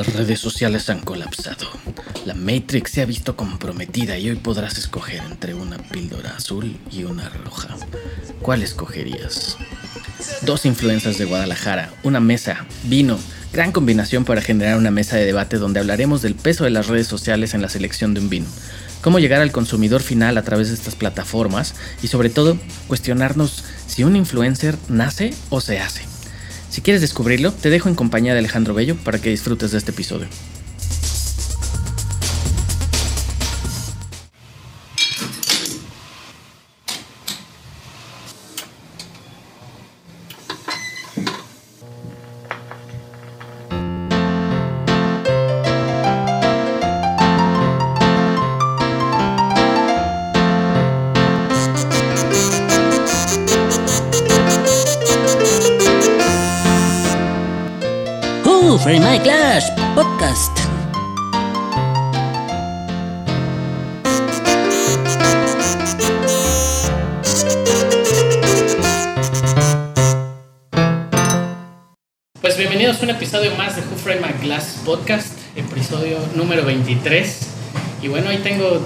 Las redes sociales han colapsado. La Matrix se ha visto comprometida y hoy podrás escoger entre una píldora azul y una roja. ¿Cuál escogerías? Dos influencers de Guadalajara, una mesa, vino, gran combinación para generar una mesa de debate donde hablaremos del peso de las redes sociales en la selección de un vino, cómo llegar al consumidor final a través de estas plataformas y sobre todo cuestionarnos si un influencer nace o se hace. Si quieres descubrirlo, te dejo en compañía de Alejandro Bello para que disfrutes de este episodio.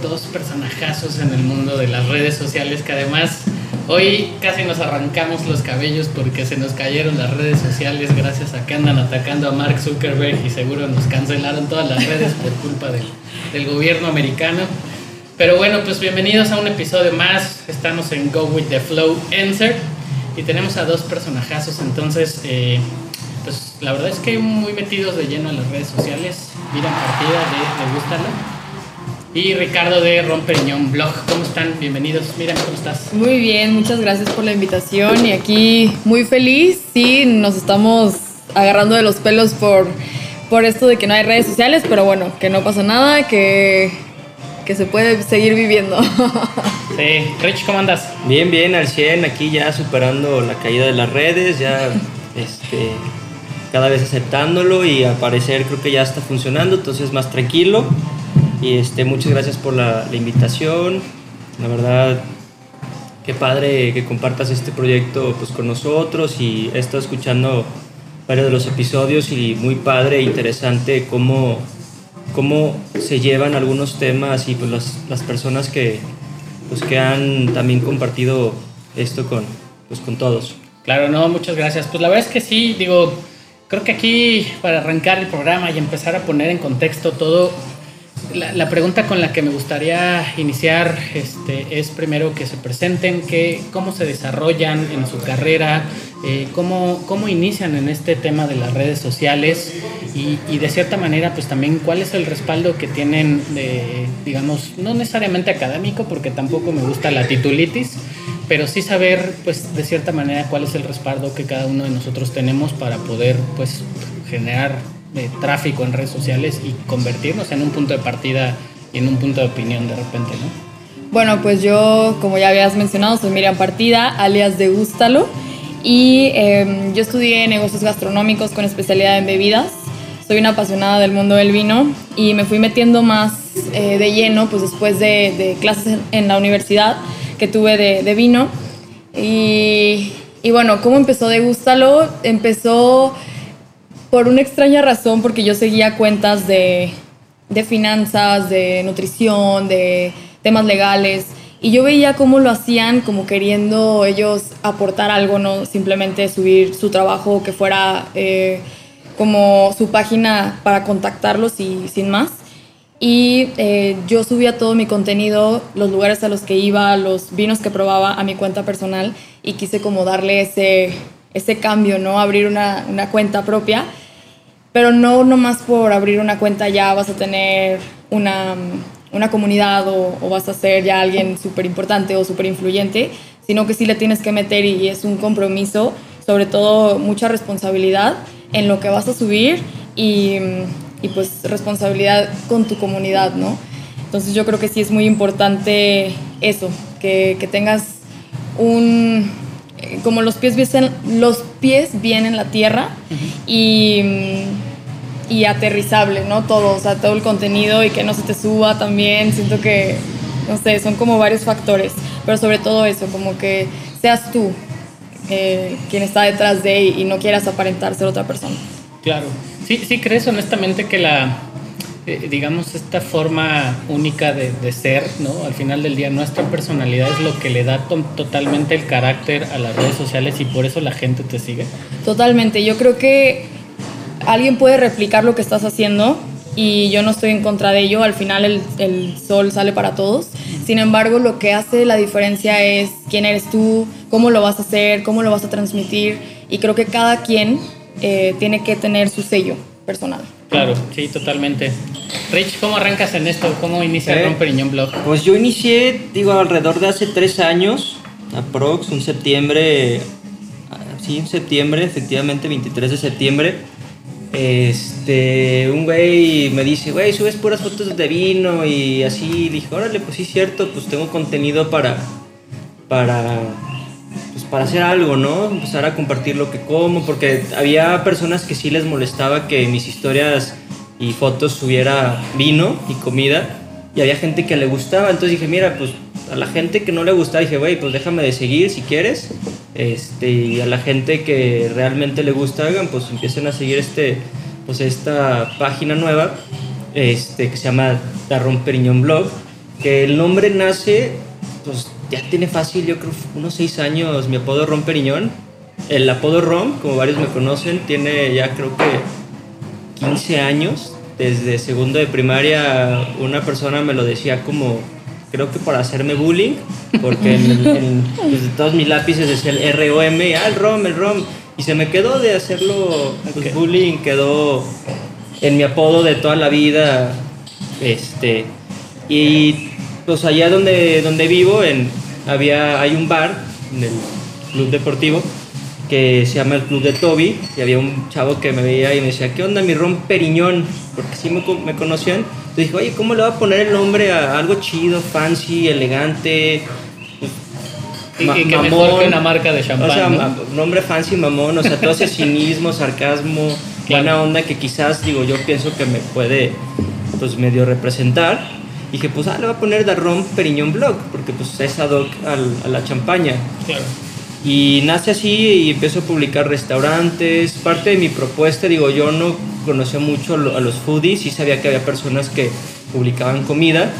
Dos personajazos en el mundo de las redes sociales que además Hoy casi nos arrancamos los cabellos porque se nos cayeron las redes sociales gracias a que andan atacando a Mark Zuckerberg y seguro nos cancelaron todas las redes por culpa del, gobierno americano. Pero bueno, pues bienvenidos a un episodio más. Estamos en Go With The Flow Answer y tenemos a dos personajazos. Entonces, eh, pues la verdad es que muy metidos de lleno en las redes sociales. Mira partida de Me Gústala y Ricardo de Romperiñón Blog. ¿Cómo están? Bienvenidos. Mira, ¿cómo estás? Muy bien, muchas gracias por la invitación y aquí muy feliz. Sí, nos estamos agarrando de los pelos por, por esto de que no hay redes sociales, pero bueno, que no pasa nada, que, que se puede seguir viviendo. Sí, Rich, ¿cómo andas? Bien, bien, al 100, aquí ya superando la caída de las redes, ya este, cada vez aceptándolo y al parecer creo que ya está funcionando, entonces más tranquilo. Y este, muchas gracias por la, invitación. La verdad, qué padre que compartas este proyecto pues, con nosotros y he estado escuchando varios de los episodios y muy padre e interesante cómo, cómo se llevan algunos temas y pues, las, las personas que, pues, que han también compartido esto con, pues, con todos. Claro, no, muchas gracias. Pues la verdad es que sí, digo, creo que aquí para arrancar el programa y empezar a poner en contexto todo, la, pregunta con la que me gustaría iniciar este, es primero que se presenten, que, cómo se desarrollan en su carrera, eh, cómo, cómo, inician en este tema de las redes sociales y, y, de cierta manera pues también cuál es el respaldo que tienen, de, digamos, no necesariamente académico porque tampoco me gusta la titulitis, pero sí saber pues de cierta manera cuál es el respaldo que cada uno de nosotros tenemos para poder pues generar de tráfico en redes sociales y convertirnos en un punto de partida y en un punto de opinión de repente, ¿no? Bueno, pues yo, como ya habías mencionado, soy Miriam Partida, alias de Gústalo, y em, yo estudié negocios gastronómicos con especialidad en bebidas. Soy una apasionada del mundo del vino y me fui metiendo más eh, de lleno, pues después de, clases en, la universidad que tuve de, de vino. Y, y, bueno, ¿cómo empezó de Gústalo? Empezó por una extraña razón, porque yo seguía cuentas de, de finanzas, de nutrición, de temas legales, y yo veía cómo lo hacían como queriendo ellos aportar algo, no simplemente subir su trabajo que fuera eh, como su página para contactarlos y sin más. Y eh, yo subía todo mi contenido, los lugares a los que iba, los vinos que probaba a mi cuenta personal y quise como darle ese, ese cambio, ¿no? Abrir una, una cuenta propia pero no nomás por abrir una cuenta ya vas a tener una, una comunidad o, o, vas a ser ya alguien súper importante o súper influyente, sino que sí le tienes que meter y es un compromiso, sobre todo mucha responsabilidad en lo que vas a subir y, y pues responsabilidad con tu comunidad, ¿no? Entonces yo creo que sí es muy importante eso, que, que tengas un, como los pies bien, los pies bien en la tierra y, y aterrizable, ¿no? Todo, o sea, todo el contenido y que no se te suba también. Siento que, no sé, son como varios factores, pero sobre todo eso, como que seas tú eh, quien está detrás de y no quieras aparentar ser otra persona. Claro. Sí, sí crees honestamente que la, eh, digamos, esta forma única de, de ser, ¿no? Al final del día, nuestra personalidad es lo que le da to- totalmente el carácter a las redes sociales y por eso la gente te sigue. Totalmente. Yo creo que alguien puede replicar lo que estás haciendo y yo no estoy en contra de ello. Al final el, el sol sale para todos. Sin embargo, lo que hace la diferencia es quién eres tú, cómo lo vas a hacer, cómo lo vas a transmitir. Y creo que cada quien eh, tiene que tener su sello personal. Claro, sí, totalmente. Rich, ¿cómo arrancas en esto? ¿Cómo inicia Eh, Romper Iñón Blog? Pues yo inicié, digo, alrededor de hace tres años, aprox, un septiembre, sí, un septiembre, efectivamente, 23 de septiembre. Este, un güey me dice, güey, subes puras fotos de vino y así. Dije, órale, pues sí, cierto, pues tengo contenido para, para, para hacer algo, ¿no? Empezar a compartir lo que como, porque había personas que sí les molestaba que mis historias y fotos subiera vino y comida, y había gente que le gustaba, entonces dije, mira, pues a la gente que no le gustaba, dije, güey, pues déjame de seguir si quieres, este, y a la gente que realmente le gusta, hagan, pues empiecen a seguir este, pues esta página nueva, este, que se llama Darron Periñón Blog, que el nombre nace, pues ya tiene fácil, yo creo, unos seis años mi apodo Ron Periñón. El apodo Ron, como varios me conocen, tiene ya creo que 15 años. Desde segundo de primaria una persona me lo decía como, creo que para hacerme bullying, porque en, en- pues, todos mis lápices decía el R-O-M, ah, el ROM, el ROM. Y se me quedó de hacerlo pues, Ok. bullying, quedó en mi apodo de toda la vida. Este, y pues allá donde, donde vivo, en, había, hay un bar en el club deportivo que se llama el Club de Toby y había un chavo que me veía y me decía, ¿qué onda mi ron Periñón? Porque sí me, me conocían. Entonces dije, oye, ¿cómo le va a poner el nombre a algo chido, fancy, elegante? Y, ma- y que mamón? mejor que una marca de champán. O sea, ¿no? nombre fancy, mamón, o sea, todo ese cinismo, sarcasmo, Claro. buena onda que quizás, digo, yo pienso que me puede, pues, medio representar. Dije, pues, ah, le voy a poner Darron Periñón Blog, porque, pues, es ad hoc al- a la champaña. Claro. Y nace así y empiezo a publicar restaurantes. Parte de mi propuesta, digo, yo no conocía mucho a los foodies, sí sabía que había personas que publicaban comida,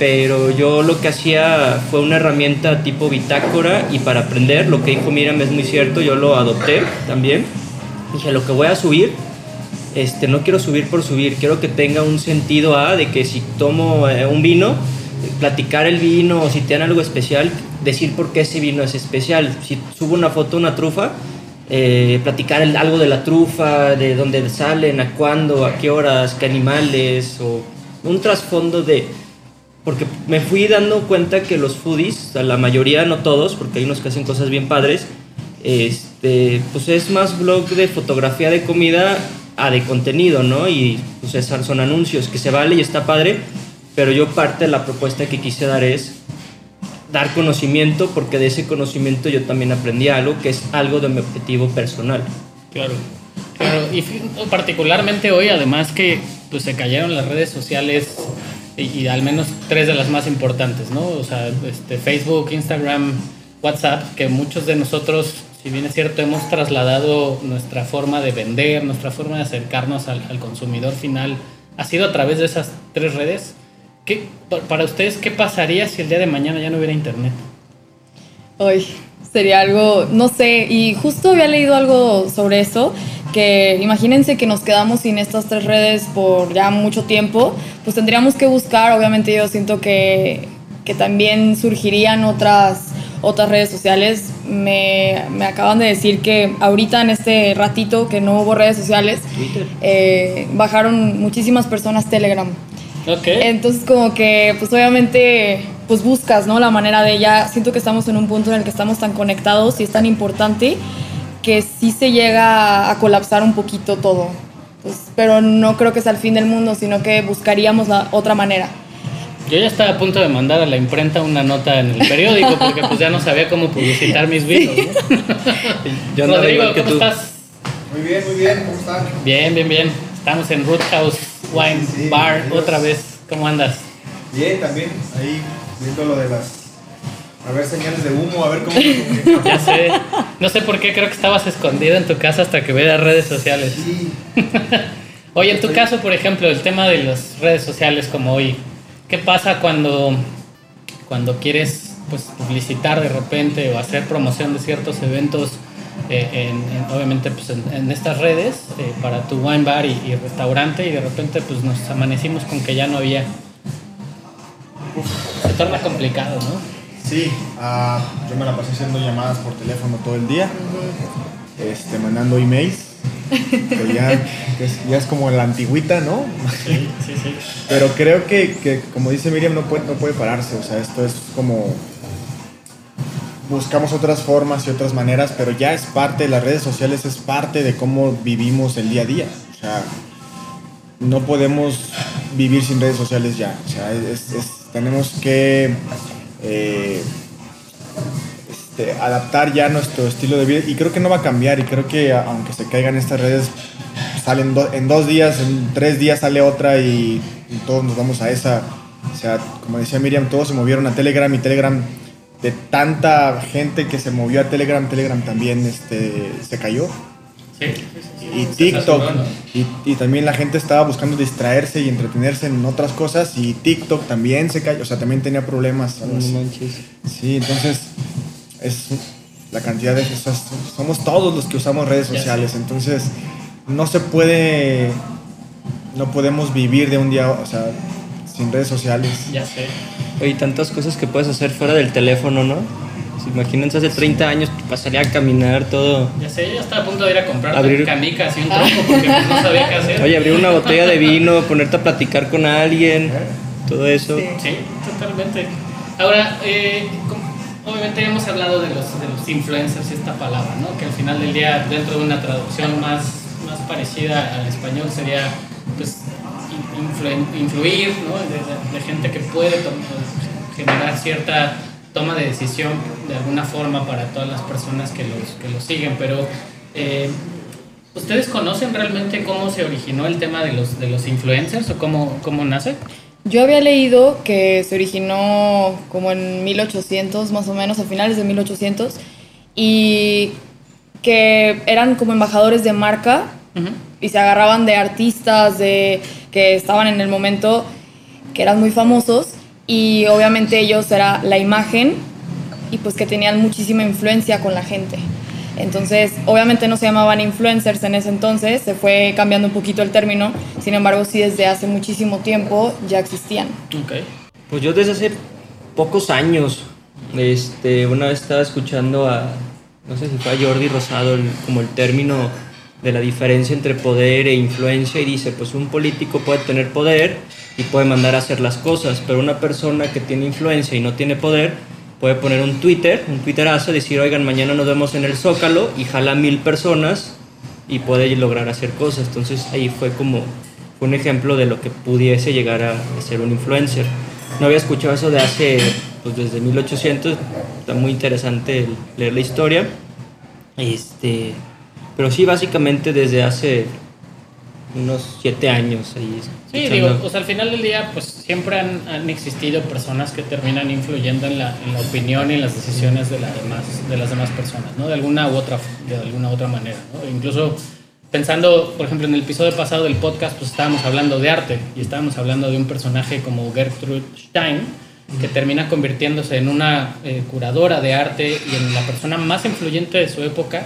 pero yo lo que hacía fue una herramienta tipo bitácora y para aprender, lo que dijo Miriam es muy cierto, yo lo adopté también. Dije, lo que voy a subir, este, no quiero subir por subir, quiero que tenga un sentido A de que si tomo eh, un vino, platicar el vino o si tiene algo especial, decir por qué ese vino es especial. Si subo una foto, una trufa, eh, platicar el- algo de la trufa, de dónde salen, a cuándo, a qué horas, qué animales, o un trasfondo de... Porque me fui dando cuenta que los foodies, la mayoría, no todos, porque hay unos que hacen cosas bien padres, este, pues es más blog de fotografía de comida a de contenido, ¿no? Y pues esas son anuncios que se vale y está padre, pero yo parte de la propuesta que quise dar es dar conocimiento, porque de ese conocimiento yo también aprendí algo que es algo de mi objetivo personal. Claro, claro. Y particularmente hoy, además que pues, se cayeron las redes sociales y, y al menos tres de las más importantes, ¿no? O sea, este, Facebook, Instagram, WhatsApp, que muchos de nosotros, si bien es cierto, hemos trasladado nuestra forma de vender, nuestra forma de acercarnos al, consumidor final, ha sido a través de esas tres redes. ¿Qué, pa- para ustedes, ¿qué pasaría si el día de mañana ya no hubiera internet? Hoy sería algo, no sé, y justo había leído algo sobre eso, que imagínense que nos quedamos sin estas tres redes por ya mucho tiempo, pues tendríamos que buscar, obviamente yo siento que, que también surgirían otras, otras redes sociales. Me, me acaban de decir que ahorita en este ratito que no hubo redes sociales, eh, bajaron muchísimas personas Telegram. Ok. Entonces como que pues obviamente pues buscas, ¿no? La manera de ya, siento que estamos en un punto en el que estamos tan conectados y es tan importante que sí se llega a colapsar un poquito todo. Pues, pero no creo que sea el fin del mundo, sino que buscaríamos la otra manera. Yo ya estaba a punto de mandar a la imprenta una nota en el periódico porque pues ya no sabía cómo publicitar mis vinos. ¿no? Yo andaba Rodrigo, ¿cómo tú. estás? Muy bien, muy bien, ¿cómo están? Bien, bien, bien. Estamos en Roothouse Wine Sí, Bar bienvenidos. otra vez. ¿Cómo andas? Bien, también, ahí viendo lo de las A ver señales de humo, a ver cómo. Ya sé. No sé por qué creo que estabas escondido en tu casa hasta que veas redes sociales. Sí. Oye, en tu caso, por ejemplo, el tema de las redes sociales como hoy, ¿qué pasa cuando, cuando quieres pues, publicitar de repente o hacer promoción de ciertos eventos, eh, en, en- obviamente pues, en, estas redes, eh, para tu wine bar y, restaurante, y de repente pues, nos amanecimos con que ya no había? Se torna complicado, ¿no? Sí, ah, yo me la pasé haciendo llamadas por teléfono todo el día, este, mandando emails, ya, que es, ya es como la antigüita, ¿no? Sí, sí, sí. Pero creo que, que, como dice Miriam, no puede, no puede pararse, o sea, esto es como... Buscamos otras formas y otras maneras, pero ya es parte las redes sociales, es parte de cómo vivimos el día a día. O sea, no podemos vivir sin redes sociales ya. O sea, es- es- tenemos que eh, este, adaptar ya nuestro estilo de vida y creo que no va a cambiar y creo que aunque se caigan estas redes, salen do- en dos días, en tres días sale otra y, y todos nos vamos a esa. O sea, como decía Miriam, todos se movieron a Telegram y Telegram de tanta gente que se movió a Telegram, Telegram también este, se cayó. Sí, sí, sí, sí. Y TikTok. Y, y también la gente estaba buscando distraerse y entretenerse en otras cosas. Y TikTok también se cayó. O sea, también tenía problemas. No manches. Sí, entonces es la cantidad de... sea, somos todos los que usamos redes sociales. Entonces no se puede... No podemos vivir de un día, o sea, sin redes sociales. Ya sé. Oye, tantas cosas que puedes hacer fuera del teléfono, ¿no? Pues imagínense hace 30 años pasaría a caminar todo. Ya sé, yo estaba a punto de ir a comprar Abrir- canicas y un tronco porque pues, no sabía qué hacer. Oye, abrir una botella de vino, ponerte a platicar con alguien, todo eso. Sí, totalmente. Ahora, eh, obviamente hemos hablado de los, de los influencers esta palabra, ¿no? Que al final del día, dentro de una traducción más, más parecida al español, sería pues influir, ¿no? De, gente que puede generar cierta toma de decisión de alguna forma para todas las personas que los, que los siguen, pero... eh, ¿Ustedes conocen realmente cómo se originó el tema de los, de los influencers o cómo, cómo nace? Yo había leído que se originó como en 1800, más o menos, a finales de 1800, y que eran como embajadores de marca y se agarraban de artistas de, que estaban en el momento, que eran muy famosos, y obviamente ellos era la imagen y pues que tenían muchísima influencia con la gente. Entonces, obviamente no se llamaban influencers en ese entonces, se fue cambiando un poquito el término, sin embargo sí desde hace muchísimo tiempo ya existían. Ok. Pues yo desde hace pocos años, este, una vez estaba escuchando a, no sé si fue a Jordi Rosado, el- como el término de la diferencia entre poder e influencia y dice, pues un político puede tener poder y puede mandar a hacer las cosas, pero una persona que tiene influencia y no tiene poder puede poner un Twitter, un Twitterazo, decir, oigan, mañana nos vemos en el Zócalo y jala mil personas y puede lograr hacer cosas. Entonces ahí fue como un ejemplo de lo que pudiese llegar a ser un influencer. No había escuchado eso de hace, pues desde 1800, está muy interesante leer la historia. Este, pero sí, básicamente desde hace unos siete años ahí. Sí, escuchando- digo, pues al final del día, pues siempre han, han existido personas que terminan influyendo en la, en la opinión y en las decisiones de, la demás, de las demás personas, ¿no? De alguna u otra, de alguna u otra manera, ¿no? Incluso pensando, por ejemplo, en el episodio pasado del podcast, pues estábamos hablando de arte y estábamos hablando de un personaje como Gertrude Stein, que termina convirtiéndose en una eh, curadora de arte y en la persona más influyente de su época,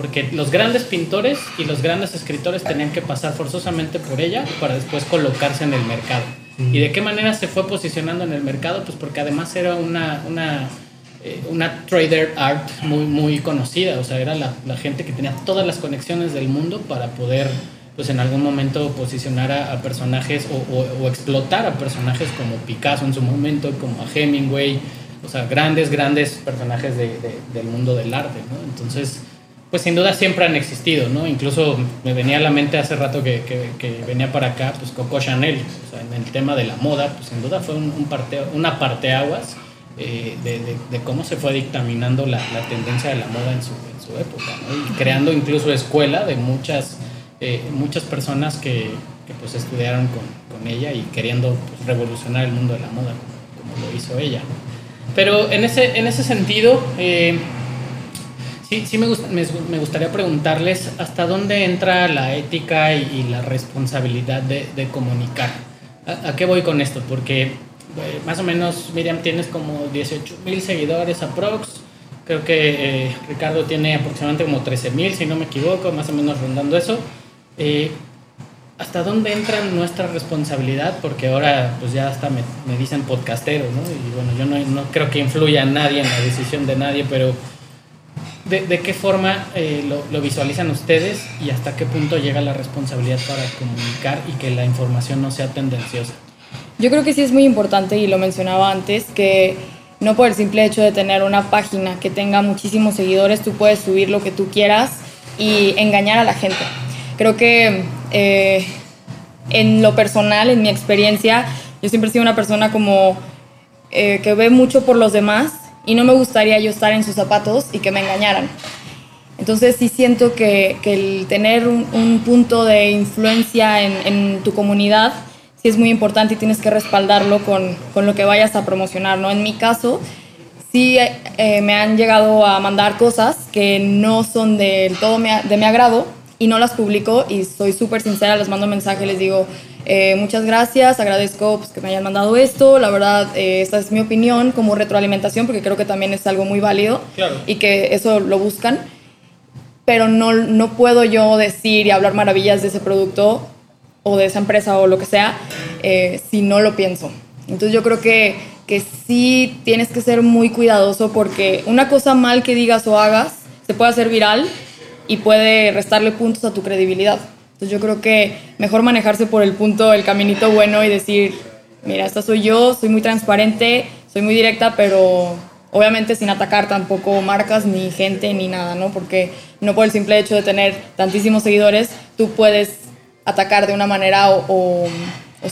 porque los grandes pintores y los grandes escritores tenían que pasar forzosamente por ella para después colocarse en el mercado. ¿Y de qué manera se fue posicionando en el mercado? Pues porque además era una, una, eh, una trader art muy, muy conocida, o sea, era la, la gente que tenía todas las conexiones del mundo para poder pues en algún momento posicionar a, a personajes o, o- o explotar a personajes como Picasso en su momento, como a Hemingway, o sea, grandes, grandes personajes de- de- del mundo del arte, ¿no? Entonces, pues sin duda siempre han existido, ¿no? Incluso me venía a la mente hace rato que, que- que venía para acá, pues Coco Chanel, o sea, en el tema de la moda, pues sin duda fue un, un parte, una parteaguas eh, de, de- de cómo se fue dictaminando la, la tendencia de la moda en su, en su época, ¿no? Y creando incluso escuela de muchas, eh, muchas personas que, que, pues estudiaron con, con ella y queriendo pues, revolucionar el mundo de la moda como, como lo hizo ella, ¿no? Pero en ese, en ese sentido, eh, sí, sí me, me, gustaría preguntarles hasta dónde entra la ética y, la responsabilidad de, de comunicar. ¿A, qué voy con esto? Porque eh, más o menos, Miriam, tienes como 18 mil seguidores aprox. Creo que eh, Ricardo tiene aproximadamente como 13 mil, si no me equivoco, más o menos rondando eso. Eh, ¿Hasta dónde entra nuestra responsabilidad? Porque ahora pues ya hasta me, me dicen podcastero, ¿no? Y bueno, yo no, no, creo que influya a nadie en la decisión de nadie, pero ¿de, de qué forma lo, lo, visualizan ustedes y hasta qué punto llega la responsabilidad para comunicar y que la información no sea tendenciosa? Yo creo que sí es muy importante y lo mencionaba antes, que no por el simple hecho de tener una página que tenga muchísimos seguidores, tú puedes subir lo que tú quieras y engañar a la gente. Creo que eh, en lo personal, en mi experiencia, yo siempre he sido una persona como eh, que ve mucho por los demás y no me gustaría yo estar en sus zapatos y que me engañaran. Entonces sí siento que, el tener un, punto de influencia en, en tu comunidad sí es muy importante y tienes que respaldarlo con, con lo que vayas a promocionar, ¿no? En mi caso, sí eh, me han llegado a mandar cosas que no son del todo de mi agrado y no las publico y soy súper sincera, les mando mensaje, les digo, eh, muchas gracias, agradezco pues, que me hayan mandado esto, la verdad, eh, esta es mi opinión como retroalimentación, porque creo que también es algo muy válido y que eso lo buscan, pero no, no puedo yo decir y hablar maravillas de ese producto o de esa empresa o lo que sea, eh, si no lo pienso. Entonces yo creo que, que sí tienes que ser muy cuidadoso porque una cosa mal que digas o hagas se puede hacer viral y puede restarle puntos a tu credibilidad. Entonces yo creo que mejor manejarse por el punto, el caminito bueno y decir, mira, esta soy yo, soy muy transparente, soy muy directa, pero obviamente sin atacar tampoco marcas ni gente ni nada, ¿no? Porque no por el simple hecho de tener tantísimos seguidores, tú puedes atacar de una manera o,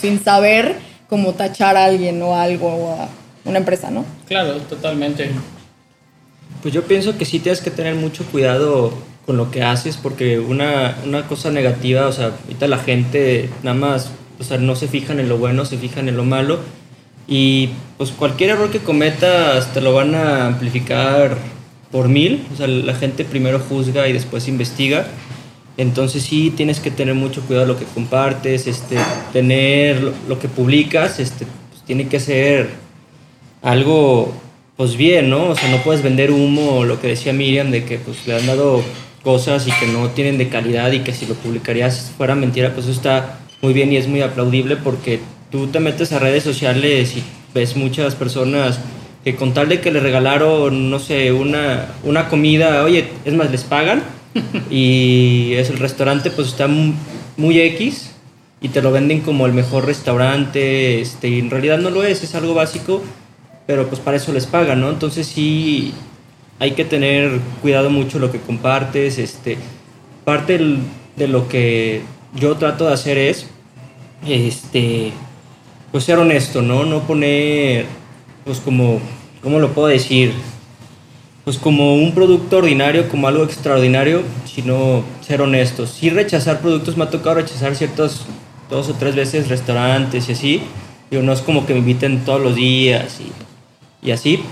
sin saber cómo tachar a alguien o algo o a una empresa, ¿no? Claro, totalmente. Pues yo pienso que sí tienes que tener mucho cuidado con lo que haces porque una, una cosa negativa, o sea, ahorita la gente nada más, o sea, no se fijan en lo bueno, se fijan en lo malo y pues cualquier error que cometas te lo van a amplificar por mil, o sea, la gente primero juzga y después investiga entonces sí tienes que tener mucho cuidado lo que compartes, este, tener lo, que publicas, este, pues, tiene que ser algo pues bien, ¿no? O sea, no puedes vender humo, lo que decía Miriam, de que pues le han dado cosas y que no tienen de calidad y que si lo publicarías fuera mentira, pues eso está muy bien y es muy aplaudible porque tú te metes a redes sociales y ves muchas personas que con tal de que le regalaron, no sé, una, una comida, oye, es más, les pagan y es el restaurante pues está muy X y te lo venden como el mejor restaurante, este, y en realidad no lo es, es algo básico, pero pues para eso les pagan, ¿no? Entonces sí hay que tener cuidado mucho lo que compartes, este, parte de lo que yo trato de hacer es, este, pues ser honesto, ¿no? No poner, pues como, ¿cómo lo puedo decir? pues como un producto ordinario, como algo extraordinario, sino ser honestos. Sí rechazar productos, me ha tocado rechazar ciertos dos o tres veces restaurantes y así. No es como que me inviten todos los días y así,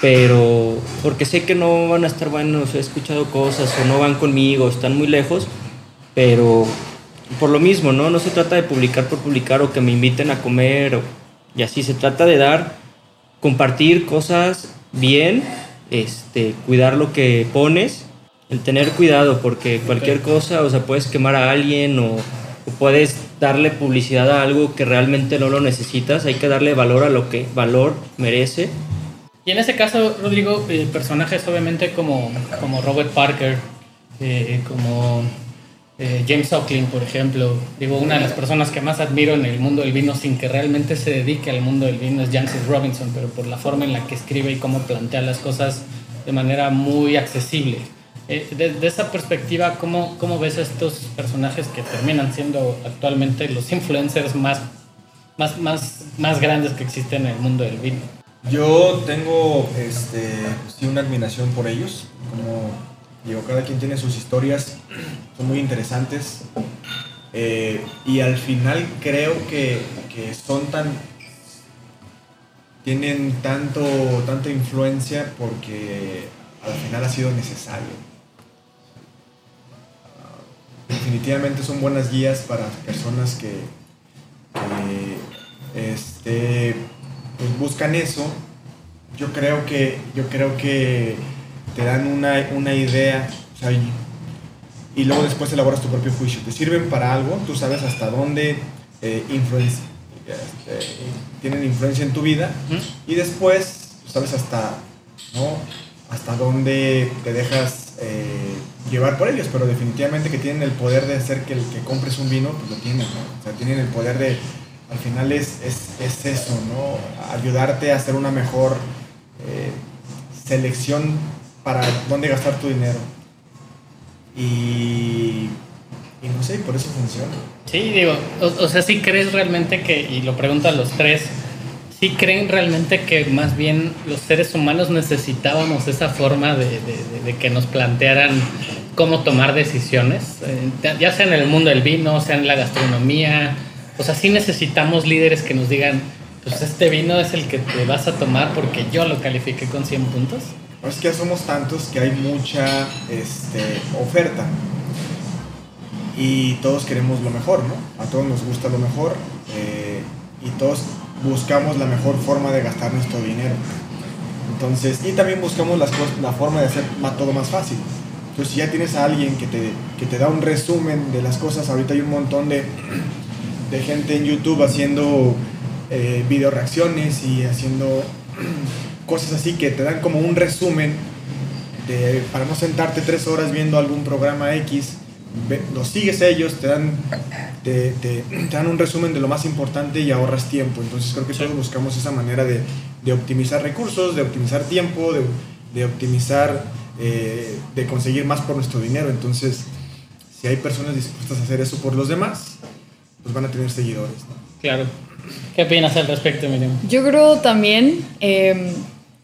pero porque sé que no van a estar buenos, he escuchado cosas o no van conmigo, están muy lejos, pero por lo mismo, ¿no? No se trata de publicar por publicar o que me inviten a comer o, y así, se trata de dar, compartir cosas bien este, cuidar lo que pones, el tener cuidado, porque cualquier cosa, o sea, puedes quemar a alguien o, puedes darle publicidad a algo que realmente no lo necesitas, hay que darle valor a lo que valor merece. Y en ese caso, Rodrigo, eh, personajes obviamente como, como Robert Parker, eh, como eh, James Ockling, por ejemplo. Digo, una de las personas que más admiro en el mundo del vino sin que realmente se dedique al mundo del vino es Jancis Robinson, pero por la forma en la que escribe y cómo plantea las cosas de manera muy accesible. Desde esa perspectiva, ¿cómo, ¿cómo ves a estos personajes que terminan siendo actualmente los influencers más, más, más, más grandes que existen en el mundo del vino? Yo tengo este, sí, una admiración por ellos, como Digo, cada quien tiene sus historias, son muy interesantes. Eh, y al final creo que, que, son tan, tienen tanto, tanta influencia porque al final ha sido necesario. Ah, definitivamente son buenas guías para personas que, que, este, pues buscan eso. Yo creo que, yo creo que te dan una, una idea o sea, y, y luego después elaboras tu propio juicio. Te sirven para algo, tú sabes hasta dónde eh, influencia, este, tienen influencia en tu vida y después tú sabes hasta, ¿no? hasta dónde te dejas eh, llevar por ellos, pero definitivamente que tienen el poder de hacer que el que compres un vino, pues lo tienen, ¿no? O sea, tienen el poder de, al final es, es, es eso, ¿no? Ayudarte a hacer una mejor eh, selección para dónde gastar tu dinero. Y, y no sé, por eso funciona. Sí, digo, o, sea, si crees realmente que, y lo pregunto a los tres, ¿sí creen realmente que más bien los seres humanos necesitábamos esa forma de, de- de que nos plantearan cómo tomar decisiones? Eh, ya sea en el mundo del vino, sea en la gastronomía. O sea, sí necesitamos líderes que nos digan, pues este vino es el que te vas a tomar porque yo lo califiqué con 100 puntos. Es que ya somos tantos que hay mucha este, oferta. Y todos queremos lo mejor, ¿no? A todos nos gusta lo mejor. eh, y todos buscamos la mejor forma de gastar nuestro dinero. Entonces, y también buscamos la forma de hacer todo más fácil. Entonces, si ya tienes a alguien que te, que te da un resumen de las cosas, ahorita hay un montón de, de gente en YouTube haciendo eh, video reacciones y haciendo cosas así que te dan como un resumen de, para no sentarte tres horas viendo algún programa X, ve- los sigues ellos, te dan, te, te- te dan un resumen de lo más importante y ahorras tiempo. Entonces creo que todos buscamos esa manera de, de optimizar recursos, de optimizar tiempo, de, de optimizar, eh, de conseguir más por nuestro dinero. Entonces, si hay personas dispuestas a hacer eso por los demás, pues van a tener seguidores. ¿no? Claro. ¿Qué opinas al respecto, Miriam? Yo creo también eh,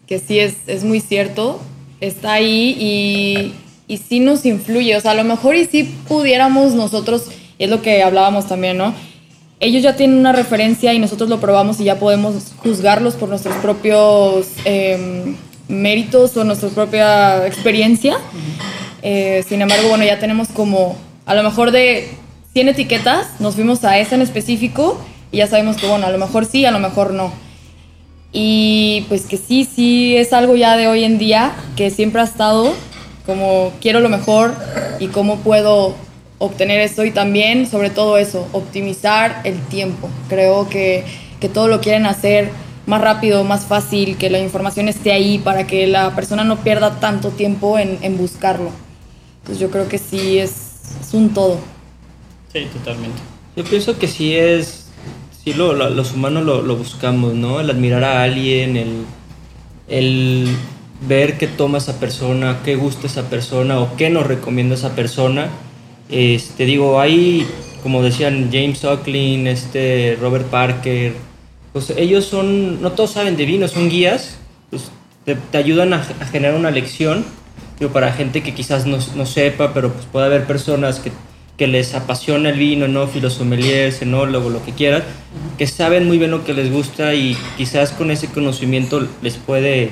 que sí es, es muy cierto, está ahí y, y sí nos influye. O sea, a lo mejor y sí pudiéramos nosotros, es lo que hablábamos también, ¿no? Ellos ya tienen una referencia y nosotros lo probamos y ya podemos juzgarlos por nuestros propios eh, méritos o nuestra propia experiencia. Eh, sin embargo, bueno, ya tenemos como, a lo mejor de 100 etiquetas, nos fuimos a esa en específico y ya sabemos que, bueno, a lo mejor sí, a lo mejor no. Y pues que sí, sí es algo ya de hoy en día que siempre ha estado como quiero lo mejor y cómo puedo obtener esto y también sobre todo eso, optimizar el tiempo. Creo que, que todo lo quieren hacer más rápido, más fácil, que la información esté ahí para que la persona no pierda tanto tiempo en, en buscarlo. Entonces yo creo que sí es, es un todo. Sí, totalmente. Yo pienso que sí es, sí lo, lo- los humanos lo, lo buscamos, ¿no? El admirar a alguien, el, el ver qué toma esa persona, qué gusta esa persona o qué nos recomienda esa persona. Este, digo, hay, como decían James Oakley, este Robert Parker, pues ellos son, no todos saben de vino, son guías, pues te, te ayudan a, a generar una lección, digo, para gente que quizás no, no sepa, pero pues puede haber personas que, que les apasiona el vino, ¿no? Filosommeliers, enólogo, lo que quieran, que saben muy bien lo que les gusta y quizás con ese conocimiento les puede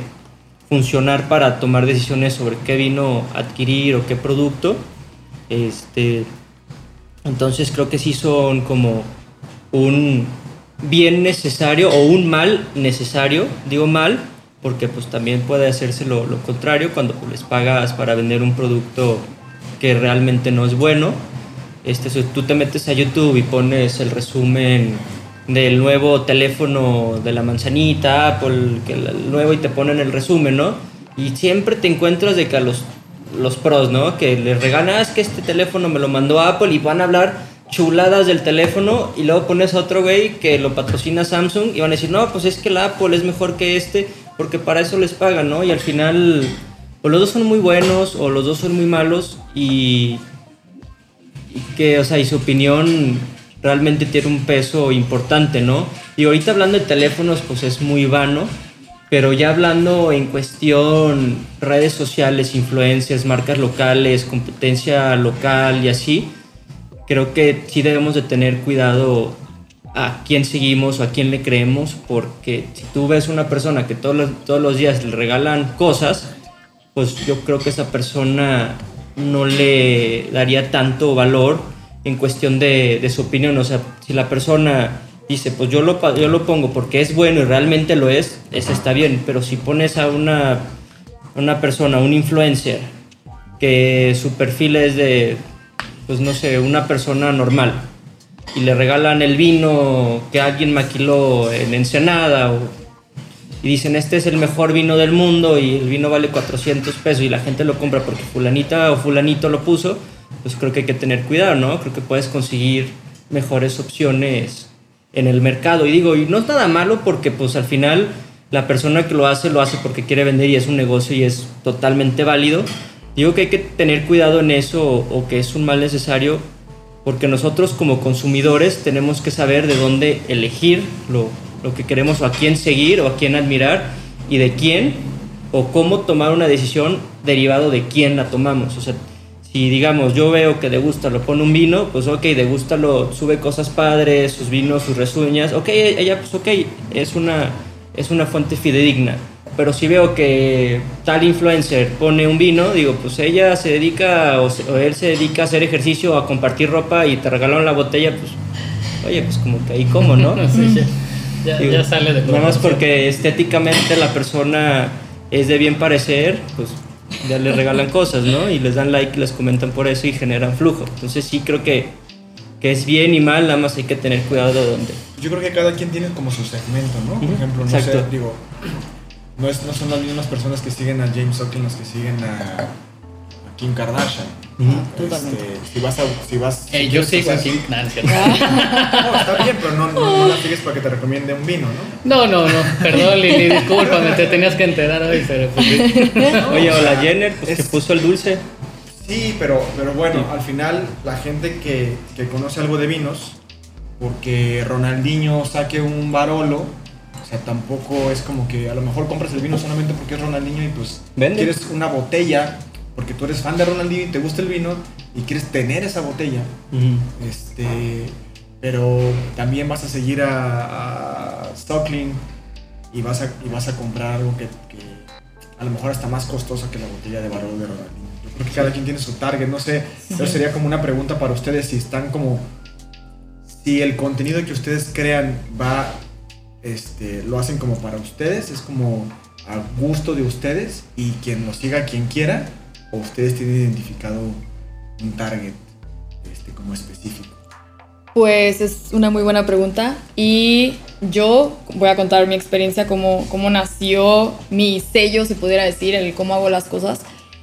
funcionar para tomar decisiones sobre qué vino adquirir o qué producto. Este, entonces creo que sí son como un bien necesario o un mal necesario. Digo mal porque pues también puede hacerse lo, lo contrario cuando pues, les pagas para vender un producto que realmente no es bueno. Este, si tú te metes a YouTube y pones el resumen del nuevo teléfono de la manzanita, Apple, que el nuevo y te ponen el resumen, ¿no? Y siempre te encuentras de que a los, los pros, ¿no? Que les regalan, "Ah, que este teléfono me lo mandó Apple y van a hablar chuladas del teléfono y luego pones a otro güey que lo patrocina Samsung y van a decir, no, pues es que el Apple es mejor que este porque para eso les pagan, ¿no? Y al final, o los dos son muy buenos o los dos son muy malos y y que, o sea, y su opinión realmente tiene un peso importante, ¿no? Y ahorita hablando de teléfonos, pues es muy vano, pero ya hablando en cuestión redes sociales, influencias, marcas locales, competencia local y así, creo que sí debemos de tener cuidado a quién seguimos o a quién le creemos, porque si tú ves una persona que todos los, todos los días le regalan cosas, pues yo creo que esa persona no le daría tanto valor en cuestión de, de su opinión. O sea, si la persona dice, pues yo lo, yo lo pongo porque es bueno y realmente lo es, eso está bien, pero si pones a una, una persona, un influencer, que su perfil es de, pues no sé, una persona normal, y le regalan el vino que alguien maquiló en Ensenada, o- y dicen, este es el mejor vino del mundo, y el vino vale 400 pesos, y la gente lo compra porque fulanita o fulanito lo puso, pues creo que hay que tener cuidado, ¿no? Creo que puedes conseguir mejores opciones en el mercado. Y digo, y no es nada malo porque pues al final la persona que lo hace lo hace porque quiere vender y es un negocio y es totalmente válido. Digo que hay que tener cuidado en eso o, o que es un mal necesario porque nosotros como consumidores tenemos que saber de dónde elegir lo, lo que queremos o a quién seguir o a quién admirar y de quién o cómo tomar una decisión derivado de quién la tomamos. O sea, si digamos yo veo que Degusta lo pone un vino, pues ok, Degusta lo sube cosas padres, sus vinos, sus resuñas, ok, ella pues ok, es una, es una fuente fidedigna. Pero si veo que tal influencer pone un vino, digo, pues ella se dedica o, o él se dedica a hacer ejercicio, a compartir ropa y te regalaron la botella, pues oye, pues como que ahí como, ¿no? Sí, ya, ya- Digo, ya sale de Nada más porque estéticamente la persona es de bien parecer, pues ya les regalan cosas, ¿no? Y les dan like, les comentan por eso y generan flujo. Entonces sí creo que, que es bien y mal, nada más hay que tener cuidado de dónde. Yo creo que cada quien tiene como su segmento, ¿no? Por ejemplo, no exacto. sé, digo, no, es, no son las mismas personas que siguen a James Oakley las que siguen a Kim Kardashian. Este, si vas a... Si vas, si Eh, yo sigo a Kim Nah, no está bien, pero no, no, no la sigues para que te recomiende un vino, ¿no? No, no, no. Perdón, Lili, discúlpame, te tenías que enterar hoy, pero pues, sí. Oye, o la Jenner, pues que Es- puso el dulce. Sí, pero, pero bueno, al final la gente que, que conoce algo de vinos, porque Ronaldinho saque un Barolo, o sea, tampoco es como que a lo mejor compras el vino solamente porque es Ronaldinho y pues Vende. quieres una botella, porque tú eres fan de Ronaldinho y te gusta el vino y quieres tener esa botella. Este, pero también vas a seguir a, a Stockling y vas a, y vas a comprar algo que, que a lo mejor está más costoso que la botella de Barolo de Ronaldinho. Yo creo que cada quien tiene su target, no sé. Pero sería como una pregunta para ustedes si están como si el contenido que ustedes crean va este lo hacen como para ustedes, es como a gusto de ustedes y quien lo siga quien quiera o ustedes tienen identificado un target este como específico. Pues es una muy buena pregunta y yo voy a contar mi experiencia, cómo, cómo nació mi sello, se pudiera decir, el cómo hago las cosas.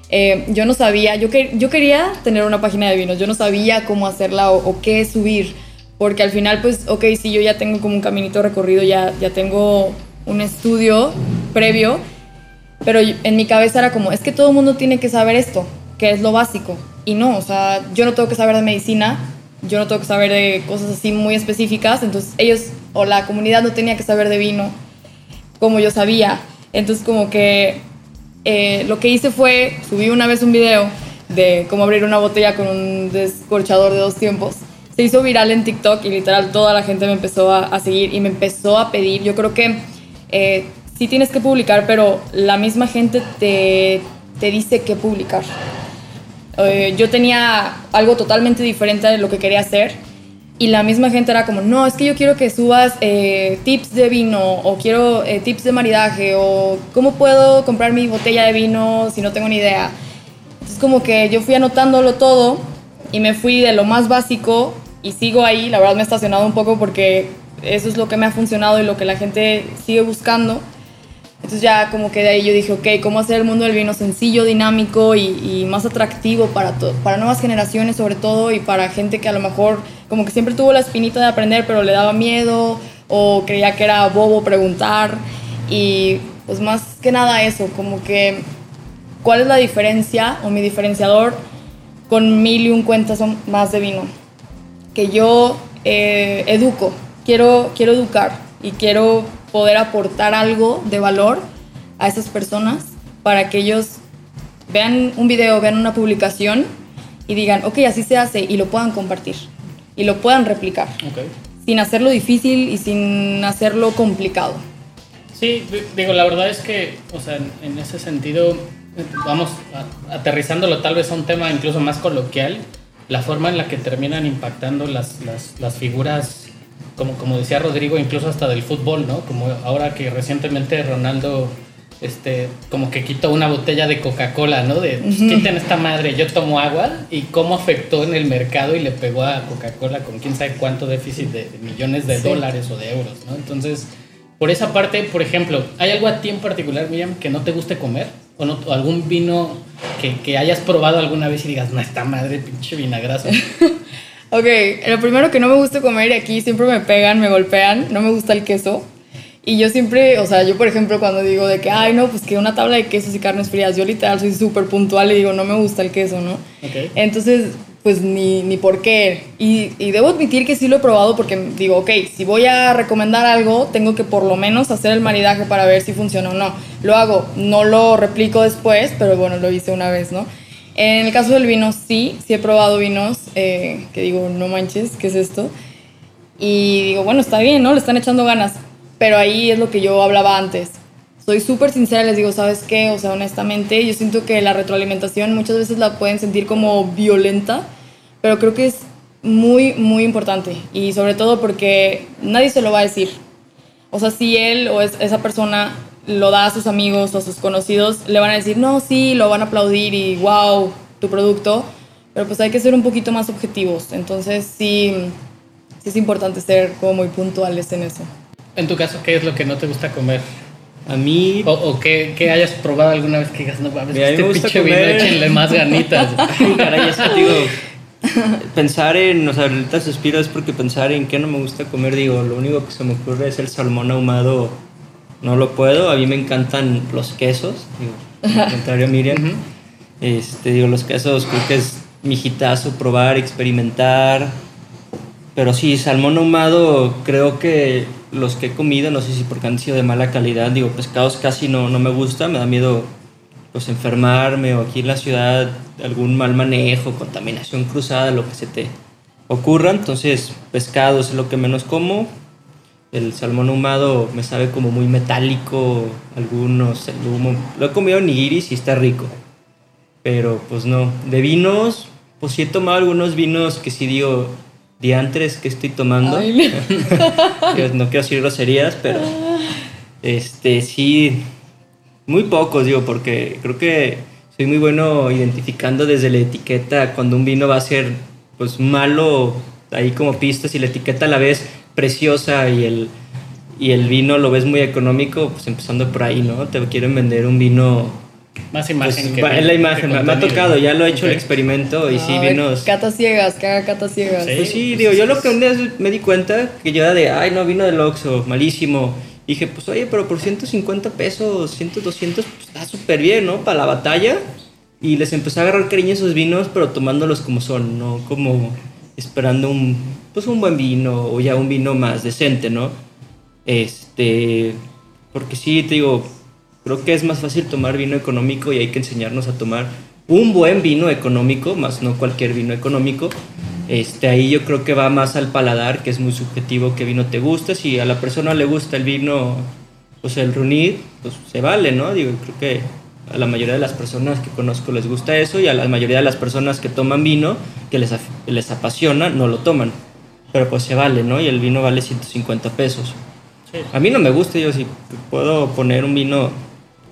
Eh, yo no sabía, yo, que, yo quería tener una página de vinos, yo no sabía cómo hacerla o, o qué subir, porque al final pues, ok, sí, yo ya tengo como un caminito recorrido, ya, ya tengo un estudio previo, pero en mi cabeza era como, es que todo el mundo tiene que saber esto, que es lo básico. Y no, o sea, yo no tengo que saber de medicina, yo no tengo que saber de cosas así muy específicas, entonces ellos o la comunidad no tenía que saber de vino como yo sabía. Entonces como que eh, lo que hice fue, subí una vez un video de cómo abrir una botella con un descorchador de dos tiempos. Se hizo viral en TikTok y literal toda la gente me empezó a, a seguir y me empezó a pedir. Yo creo que eh, sí tienes que publicar, pero la misma gente te, te dice qué publicar. Eh, yo tenía algo totalmente diferente de lo que quería hacer y la misma gente era como, no, es que yo quiero que subas eh, tips de vino o quiero eh, tips de maridaje o cómo puedo comprar mi botella de vino si no tengo ni idea. Entonces como que yo fui anotándolo todo y me fui de lo más básico y sigo ahí, la verdad me he estacionado un poco porque eso es lo que me ha funcionado y lo que la gente sigue buscando. Entonces ya como que de ahí yo dije, ok, ¿cómo hacer el mundo del vino sencillo, dinámico y, más atractivo para, para nuevas generaciones sobre todo y para gente que a lo mejor como que siempre tuvo la espinita de aprender pero le daba miedo o creía que era bobo preguntar y pues más que nada eso, como que cuál es la diferencia o mi diferenciador con mil y un cuentas más de vino que yo eh, educo, quiero, quiero educar y quiero poder aportar algo de valor a esas personas para que ellos vean un video, vean una publicación y digan, ok, así se hace y lo puedan compartir y lo puedan replicar. Ok. sin hacerlo difícil y sin hacerlo complicado. Sí, digo, la verdad es que, o sea, en, en ese sentido, vamos a- aterrizándolo tal vez a un tema incluso más coloquial, la forma en la que terminan impactando las, las, las figuras, como, como decía Rodrigo, incluso hasta del fútbol, ¿no? Como ahora que recientemente Ronaldo, este, como que quitó una botella de Coca-Cola, ¿no? De, pues, quiten esta madre, yo tomo agua, y cómo afectó en el mercado y le pegó a Coca-Cola con quién sabe cuánto déficit de, millones de Sí. dólares o de euros, ¿no? Entonces... Por esa parte, por ejemplo, ¿hay algo a ti en particular, Miriam, que no te guste comer? ¿O, no, o algún vino que, que hayas probado alguna vez y digas, no, esta madre, pinche vinagrazo? Ok, lo primero que no me gusta comer aquí siempre me pegan, me golpean, no me gusta el queso. Y yo siempre, o sea, yo por ejemplo cuando digo de que, ay no, pues que una tabla de quesos y carnes frías, yo literal soy súper puntual y digo, no me gusta el queso, ¿no? Ok. Entonces, pues ni, ni por qué. Y, y debo admitir que sí lo he probado porque digo, ok, si voy a recomendar algo, tengo que por lo menos hacer el maridaje para ver si funciona o no. Lo hago, no lo replico después, pero bueno, lo hice una vez, ¿no? En el caso del vino, sí, sí he probado vinos eh, que digo, no manches, ¿qué es esto? Y digo, bueno, está bien, ¿no? Le están echando ganas. Pero ahí es lo que yo hablaba antes. Soy súper sincera, les digo, ¿sabes qué? O sea, honestamente, yo siento que la retroalimentación muchas veces la pueden sentir como violenta, pero creo que es muy, muy importante. Y sobre todo porque nadie se lo va a decir. O sea, si él o es- esa persona lo da a sus amigos o a sus conocidos, le van a decir, no, sí, lo van a aplaudir y wow, tu producto. Pero pues hay que ser un poquito más objetivos. Entonces sí, sí es importante ser como muy puntuales en eso. En tu caso, ¿qué es lo que no te gusta comer? A mí, O, o que, que hayas probado alguna vez que digas, no mames, este pinche vino, comer". échenle más ganitas. Ay, caray, es que digo, pensar en, o sea, ahorita suspiro es porque pensar en qué no me gusta comer, digo, lo único que se me ocurre es el salmón ahumado, no lo puedo, a mí me encantan los quesos, digo, al contrario Miriam, este, digo, los quesos creo que es mi hitazo, probar, experimentar, pero sí, salmón ahumado, creo que los que he comido, no sé si porque han sido de mala calidad, digo, pescados casi no, no me gusta, me da miedo pues enfermarme o aquí en la ciudad algún mal manejo, contaminación cruzada, lo que se te ocurra. Entonces, pescados es lo que menos como. El salmón ahumado me sabe como muy metálico, algunos, el humo. Lo he comido en nigiris y está rico. Pero pues no. De vinos, pues sí he tomado algunos vinos que sí digo, diantres que estoy tomando. Ay, no quiero decir groserías, pero este sí, muy pocos, digo, porque creo que soy muy bueno identificando desde la etiqueta cuando un vino va a ser pues malo, ahí como pistas, y la etiqueta a la vez preciosa y el, y el vino lo ves muy económico, pues empezando por ahí, ¿no? Te quieren vender un vino... Más Pues, imagen que va- es la que imagen, me, me ha tocado, ya lo he hecho el Ok. experimento y sí, Ay, vinos... Catas ciegas, que haga catas ciegas. Sí. Pues sí, pues digo, yo que lo que un día me di cuenta que yo era de, ay, no, vino del Oxxo, malísimo. Dije, pues oye, pero por 150 pesos, 100, 200, pues está súper bien, ¿no? Para la batalla. Y les empecé a agarrar cariño a esos vinos, pero tomándolos como son, no como esperando un, pues un buen vino o ya un vino más decente, ¿no? Este, porque sí, te digo, creo que es más fácil tomar vino económico y hay que enseñarnos a tomar un buen vino económico, más no cualquier vino económico. Este, ahí yo creo que va más al paladar, que es muy subjetivo qué vino te gusta. Si a la persona le gusta el vino, pues el runir, pues se vale, ¿no? Digo, creo que a la mayoría de las personas que conozco les gusta eso y a la mayoría de las personas que toman vino, que les, les apasiona, no lo toman. Pero pues se vale, ¿no? Y el vino vale 150 pesos. Sí. A mí no me gusta, yo sí puedo poner un vino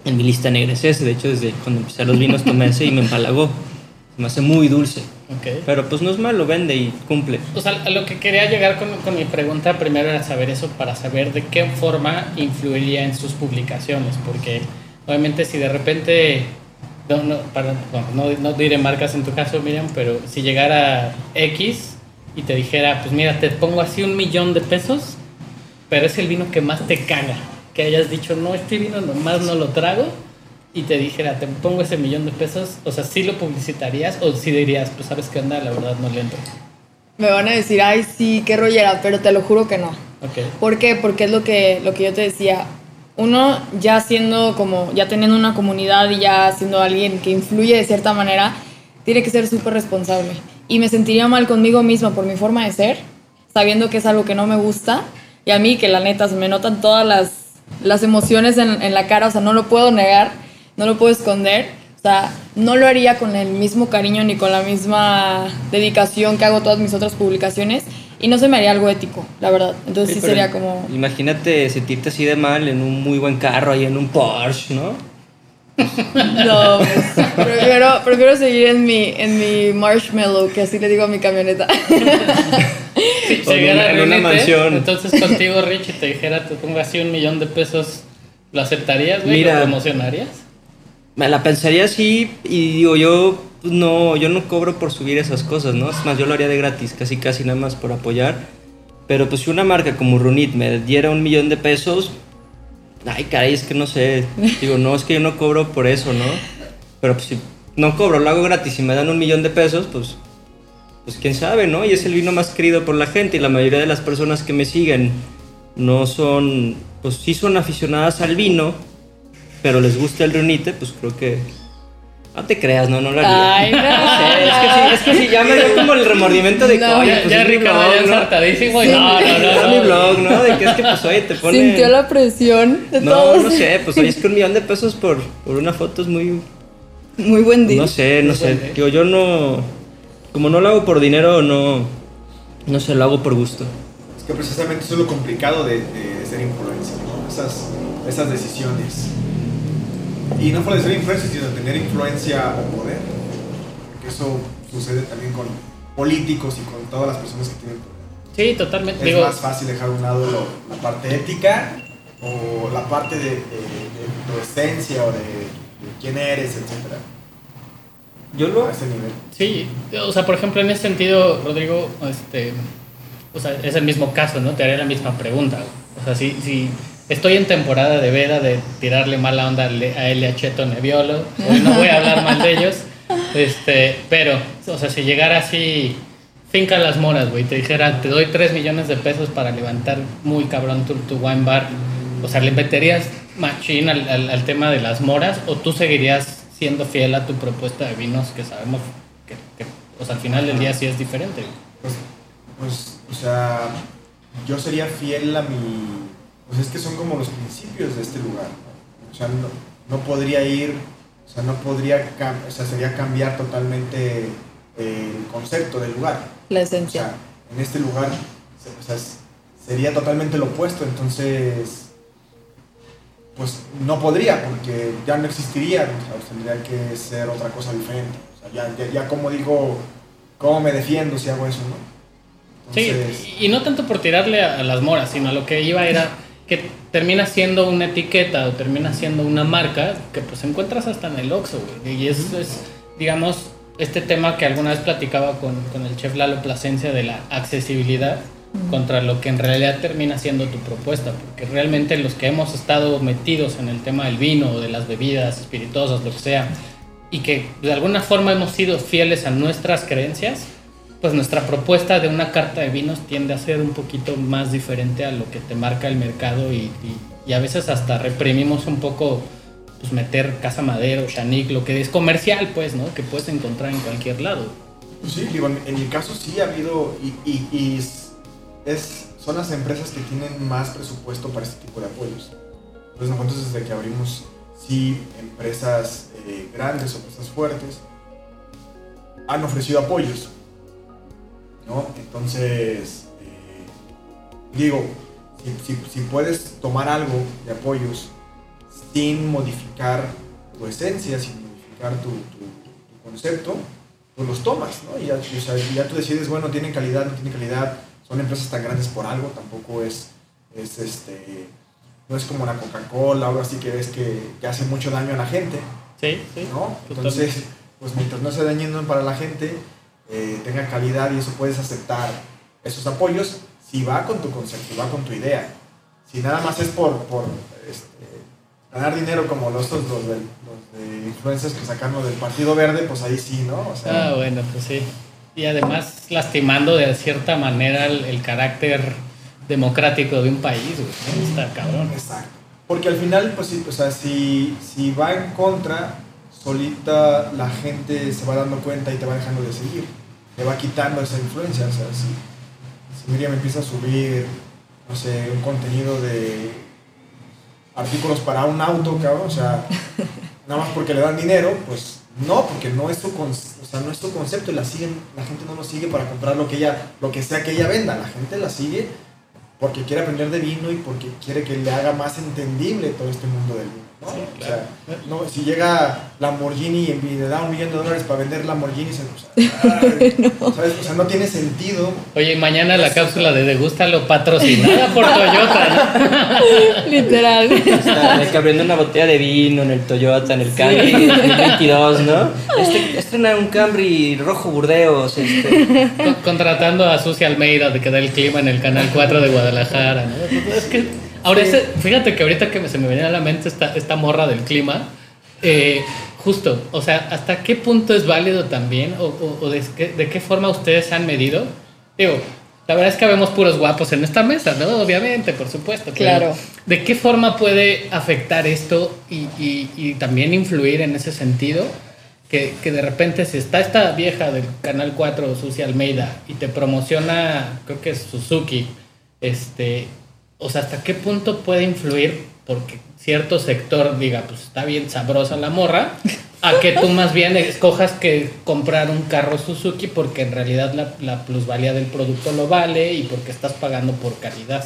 en mi lista negra es ese. De hecho, desde cuando empecé a los vinos tomé ese y me empalagó. Me hace muy dulce. Pero pues no es malo, vende y cumple. O sea, lo que quería llegar con, con mi pregunta primero era saber eso para saber de qué forma influiría en sus publicaciones, porque obviamente si de repente, no, no, bueno, no, no diré marcas en tu caso, Miriam, pero si llegara X y te dijera, pues mira, te pongo así un millón de pesos, pero es el vino que más te caga, que hayas dicho, no, este vino nomás no lo trago, y te dijera, te pongo ese millón de pesos, o sea, ¿sí lo publicitarías o sí dirías, pues sabes qué onda, la verdad no le entro? Me van a decir, ay, sí, qué rollera, pero te lo juro que no. Ok. ¿Por qué? Porque es lo que, lo que yo te decía. Uno ya siendo como, ya teniendo una comunidad y ya siendo alguien que influye de cierta manera, tiene que ser súper responsable. Y me sentiría mal conmigo misma por mi forma de ser sabiendo que es algo que no me gusta. Y a mí, que la neta, se me notan todas las, las emociones en, en la cara, o sea, no lo puedo negar, no lo puedo esconder. O sea, no lo haría con el mismo cariño ni con la misma dedicación que hago todas mis otras publicaciones. Y no se me haría algo ético, la verdad. Entonces sí, sería como... Imagínate sentirte así de mal en un muy buen carro, ahí en un Porsche, ¿no? No, pues, prefiero, prefiero seguir en mi, en mi marshmallow, que así le digo a mi camioneta. Si llegara una- en una Rinite, mansión. Entonces contigo, Rich, y te dijera, te pongo así un millón de pesos, ¿lo aceptarías, güey? Mira. ¿Lo promocionarías? Me la pensaría así y digo, yo no, yo no cobro por subir esas cosas, ¿no? Es más, yo lo haría de gratis, casi casi nada más por apoyar. Pero pues si una marca como Runit me diera un millón de pesos, ay caray, es que no sé, digo, no, es que yo no cobro por eso, ¿no? Pero pues si no cobro, lo hago gratis y me dan un millón de pesos, pues, pues quién sabe, ¿no? Y es el vino más querido por la gente y la mayoría de las personas que me siguen no son, pues sí son aficionadas al vino, pero les gusta el reunite, pues creo que. No te creas, no, no lo haría. Ay, no. Sí, es que sí, es que sí, ya me dio como el remordimiento de que, No. oye, Ya, pues ya Ricardo blog, ya ¿no? ensartadísimo y no, no, no. No. mi blog, ¿no? De que es que, pues, oye, te pone. Sintió la presión de No, todos. no sé, pues, oye, es que un millón de pesos por, por una foto es muy. Muy buen día. No sé, no Muy sé. Digo, yo no. Como no lo hago por dinero, no. No sé, lo hago por gusto. Es que precisamente eso es lo complicado de, de ser influencer, ¿no? Esas, esas decisiones. Y no solo de ser influencer, sino de tener influencia o poder. Porque eso sucede también con políticos y con todas las personas que tienen poder. Sí, totalmente. Es Digo, más fácil dejar a un lado lo- la parte ética o la parte de, de- de tu esencia o de, de quién eres, etc. Yo lo. A ese nivel. Sí, o sea, por ejemplo, en ese sentido, Rodrigo, este, o sea, es el mismo caso, ¿no? Te haré la misma pregunta. O sea, si, si estoy en temporada de veda de tirarle mala onda a Le- a LH Neviolo, hoy no voy a hablar mal de ellos, este, pero, o sea, si llegara así, finca las moras, güey, te dijera, te doy 3 millones de pesos para levantar muy cabrón tu, tu wine bar, o sea, ¿le meterías machín al, al, al tema de las moras o tú seguirías siendo fiel a tu propuesta de vinos que sabemos que, que, o sea, al final del día sí es diferente? Pues, pues, o sea, yo sería fiel a mi... Pues es que son como los principios de este lugar. ¿no? O sea, no, no podría ir, o sea, no podría, cam- o sea, sería cambiar totalmente el concepto del lugar. La O esencia. sea, en este lugar o sea, sería totalmente lo opuesto, entonces, pues no podría, porque ya no existiría, o sea, tendría que ser otra cosa diferente. O sea, ya, ya, ya como digo, ¿cómo me defiendo si hago eso, no? Entonces, Sí, y no tanto por tirarle a, a las moras, sino a lo que iba era que termina siendo una etiqueta o termina siendo una marca que pues encuentras hasta en el Oxxo, güey. Y es, es, digamos, este tema que alguna vez platicaba con, con el chef Lalo Plasencia de la accesibilidad contra lo que en realidad termina siendo tu propuesta, porque realmente los que hemos estado metidos en el tema del vino o de las bebidas espirituosas, lo que sea, y que de alguna forma hemos sido fieles a nuestras creencias, pues nuestra propuesta de una carta de vinos tiende a ser un poquito más diferente a lo que te marca el mercado y, a veces hasta reprimimos un poco pues meter Casa Madero, Chanic, lo que es comercial pues, ¿no? Que puedes encontrar en cualquier lado. pues sí, digo, en, mi caso sí ha habido, y, es, son las empresas que tienen más presupuesto para este tipo de apoyos. Entonces nosotros desde que abrimos, sí, empresas eh, grandes o empresas fuertes han ofrecido apoyos. ¿No? Entonces, eh, digo, si, si- si puedes tomar algo de apoyos sin modificar tu esencia, sin modificar tu, tu- tu concepto, pues los tomas, ¿no? Y ya, o sea, y ya tú decides, bueno, tienen calidad, no tienen calidad, son empresas tan grandes por algo, tampoco es, es este, no es como la Coca-Cola o algo así que ves que, que hace mucho daño a la gente, Sí, sí. ¿no? Entonces, pues mientras no sea dañino para la gente, eh, tenga calidad y eso puedes aceptar esos apoyos si va con tu concepto, va con tu idea. Si nada más es por, por este, ganar dinero como los, los, de, los de influencers que sacan lo del Partido Verde, pues ahí sí, ¿no? O sea, Ah, bueno, pues sí. Y además lastimando de cierta manera el, el carácter democrático de un país, güey. ¿no? Está cabrón. Exacto. Porque al final, pues sí, o sea, si, si va en contra, solita la gente se va dando cuenta y te va dejando de seguir. Te va quitando esa influencia. O sea, si, si Miriam empieza a subir, no sé, un contenido de artículos para un auto, cabrón, o sea, nada más porque le dan dinero, pues no, porque no es su, con- o sea, no es su concepto y la, siguen, la gente no lo sigue para comprar lo que, ella, lo que sea que ella venda, la gente la sigue porque quiere aprender de vino y porque quiere que le haga más entendible todo este mundo del vino. ¿No? Sí, O claro. sea, no, si llega Lamborghini y le da un millón de dólares para vender Lamborghini, se, o sea, ay, ¿sabes? O sea, no tiene sentido. Oye, mañana la cápsula de Degústalo patrocinada por Toyota. Literal. Está de que abriendo una botella de vino en el Toyota, en el Camry 2022, ¿no? Este, estrena un Camry rojo Burdeos, este. ¿no? Con- Contratando a Susi Almeida de que da el clima en el Canal 4 de Guadalajara. ¿no? Es que, ahora, ese- fíjate que ahorita que se me venía a la mente esta, esta morra del clima, eh, justo, o sea, ¿hasta qué punto es válido también? ¿O, o- o de, qué, de qué forma ustedes han medido? Digo, la verdad es que vemos puros guapos en esta mesa, ¿no? Obviamente, por supuesto. Claro. ¿De qué forma puede afectar esto y, y- y también influir en ese sentido? Que, que de repente si está esta vieja del Canal 4, Susi Almeida, y te promociona, creo que es Suzuki, este, o sea, ¿hasta qué punto puede influir? Porque cierto sector diga, pues está bien sabrosa la morra, a que tú más bien escojas que comprar un carro Suzuki porque en realidad la, plusvalía del producto lo vale y porque estás pagando por calidad.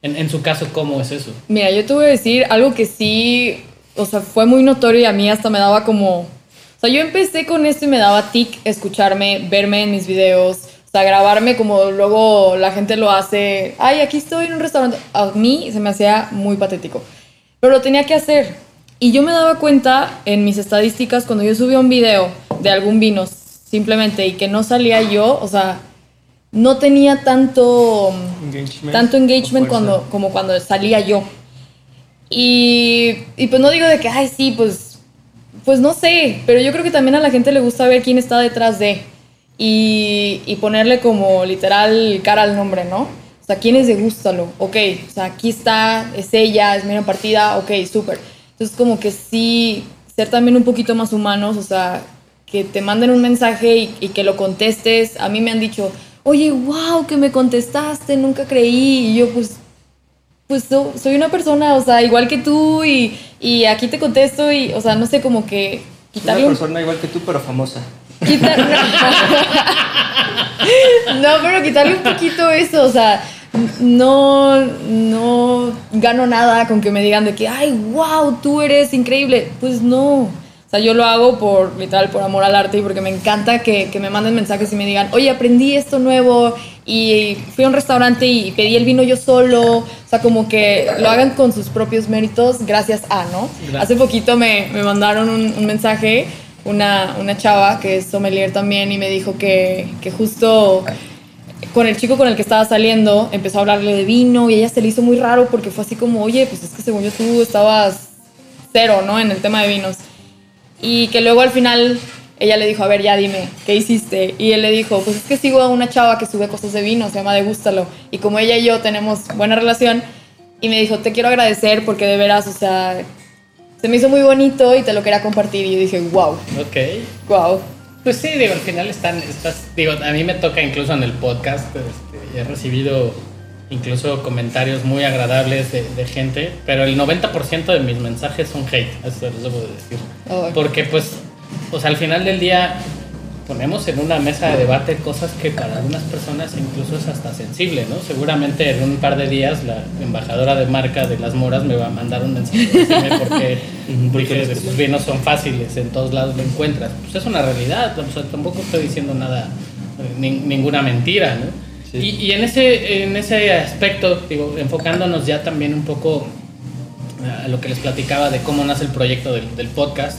En, en su caso, ¿cómo es eso? Mira, yo te voy a decir algo que sí, o sea, fue muy notorio y a mí hasta me daba como... O sea, yo empecé con esto y me daba tic escucharme, verme en mis videos, o sea, grabarme como luego la gente lo hace. Ay, aquí estoy en un restaurante. A mí se me hacía muy patético. Pero lo tenía que hacer. Y yo me daba cuenta en mis estadísticas cuando yo subía un video de algún vino simplemente y que no salía yo, o sea, no tenía tanto Engagement. tanto engagement cuando, como cuando salía yo. Y, y pues no digo de que, ay, sí, pues, pues no sé, pero yo creo que también a la gente le gusta ver quién está detrás de y, y ponerle como literal cara al nombre, ¿no? O sea, quién es de Gústalo, ok, o sea, aquí está, es ella, es Mira Partida, ok, súper. Entonces como que sí, ser también un poquito más humanos, o sea, que te manden un mensaje y, y que lo contestes. A mí me han dicho, oye, wow, que me contestaste, nunca creí. Y yo, pues, pues so- soy una persona, o sea, igual que tú y, y aquí te contesto y, o sea, no sé, como que quitarle una un... persona igual que tú, pero famosa. Quitar- no, pero quitarle un poquito eso, o sea, no, no gano nada con que me digan de que, ay, wow, tú eres increíble. Pues no. O sea, yo lo hago por, literal, por amor al arte y porque me encanta que, que me manden mensajes y me digan, oye, aprendí esto nuevo y fui a un restaurante y pedí el vino yo solo. O sea, como que lo hagan con sus propios méritos gracias a, ¿no? Gracias. Hace poquito me, me mandaron un, un mensaje, una, una chava que es sommelier también y me dijo que, que justo con el chico con el que estaba saliendo empezó a hablarle de vino y ella se le hizo muy raro porque fue así como, oye, pues es que según yo tú estabas cero, ¿no? En el tema de vinos. Y que luego al final ella le dijo, a ver, ya dime, ¿qué hiciste? Y él le dijo, pues es que sigo a una chava que sube cosas de vino, se llama Degústalo. Y como ella y yo tenemos buena relación, y me dijo, te quiero agradecer porque de veras, o sea, se me hizo muy bonito y te lo quería compartir. Y yo dije, wow, Ok. wow. Pues sí, digo, al final están, estás, digo, a mí me toca incluso en el podcast, este, he recibido incluso comentarios muy agradables de, de gente, pero el 90% de mis mensajes son hate, eso les debo de decir. Ay. Porque pues, o sea, al final del día ponemos en una mesa de debate cosas que para algunas personas incluso es hasta sensible, ¿no? Seguramente en un par de días la embajadora de marca de las moras me va a mandar un mensaje diciéndome por qué Ujú, ¿por qué dije sus vinos son fáciles, en todos lados lo encuentras. Pues es una realidad, o sea, tampoco estoy diciendo nada, eh, nin- ninguna mentira, ¿no? Sí. Y, y en, ese, en ese aspecto, digo, enfocándonos ya también un poco a lo que les platicaba de cómo nace el proyecto del, del podcast,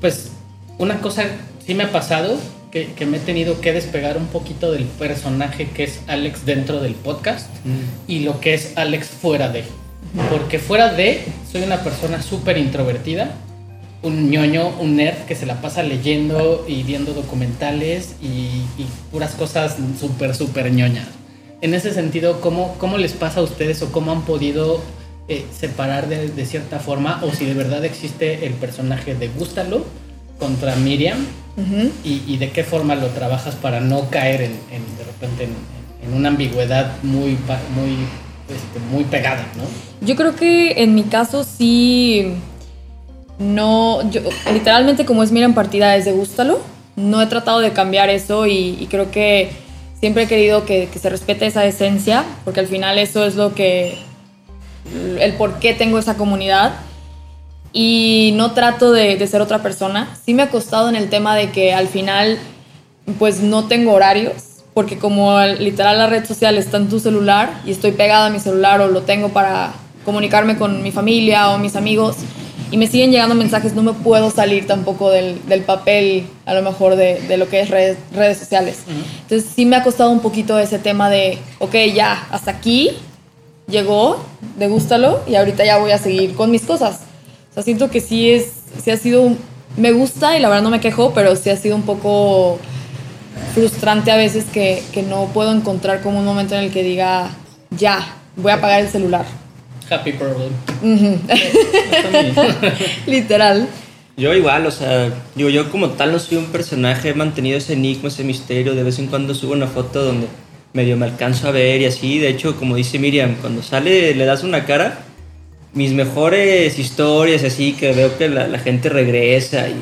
pues una cosa sí me ha pasado que, que me he tenido que despegar un poquito del personaje que es Alex dentro del podcast y lo que es Alex fuera de. Porque fuera de, soy una persona súper introvertida, un ñoño, un nerd que se la pasa leyendo y viendo documentales y, y puras cosas súper, súper ñoñas. En ese sentido, ¿cómo, ¿cómo les pasa a ustedes o cómo han podido eh, separar de, de cierta forma o si de verdad existe el personaje de Gústalo contra Miriam Ujú. y, y de qué forma lo trabajas para no caer en, en, de repente en, en una ambigüedad muy, muy, este, muy pegada, ¿no? Yo creo que en mi caso sí. No. Yo, literalmente, como es Miren Partida, es de Gústalo. No he tratado de cambiar eso y, y creo que siempre he querido que, que se respete esa esencia, porque al final eso es lo que. el por qué tengo esa comunidad. Y no trato de, de ser otra persona. Sí me ha costado en el tema de que al final, pues no tengo horarios porque como al- literal la red social está en tu celular y estoy pegada a mi celular o lo tengo para comunicarme con mi familia o mis amigos y me siguen llegando mensajes, no me puedo salir tampoco del, del papel a lo mejor de, de lo que es redes, redes sociales. Entonces sí me ha costado un poquito ese tema de, ok, ya, hasta aquí llegó, degústalo y ahorita ya voy a seguir con mis cosas. Sea, siento que sí es, sí ha sido, un- me gusta y la verdad no me quejo, pero sí ha sido un poco frustrante a veces que, que no puedo encontrar como un momento en el que diga, ya, voy a apagar el celular. Happy problem. Literal. Yo igual, o sea, digo, yo como tal no soy un personaje, he mantenido ese enigma, ese misterio, de vez en cuando subo una foto donde medio me alcanzo a ver y así, de hecho, como dice Miriam, cuando sale le das una cara, mis mejores historias así, que veo que la, la gente regresa y,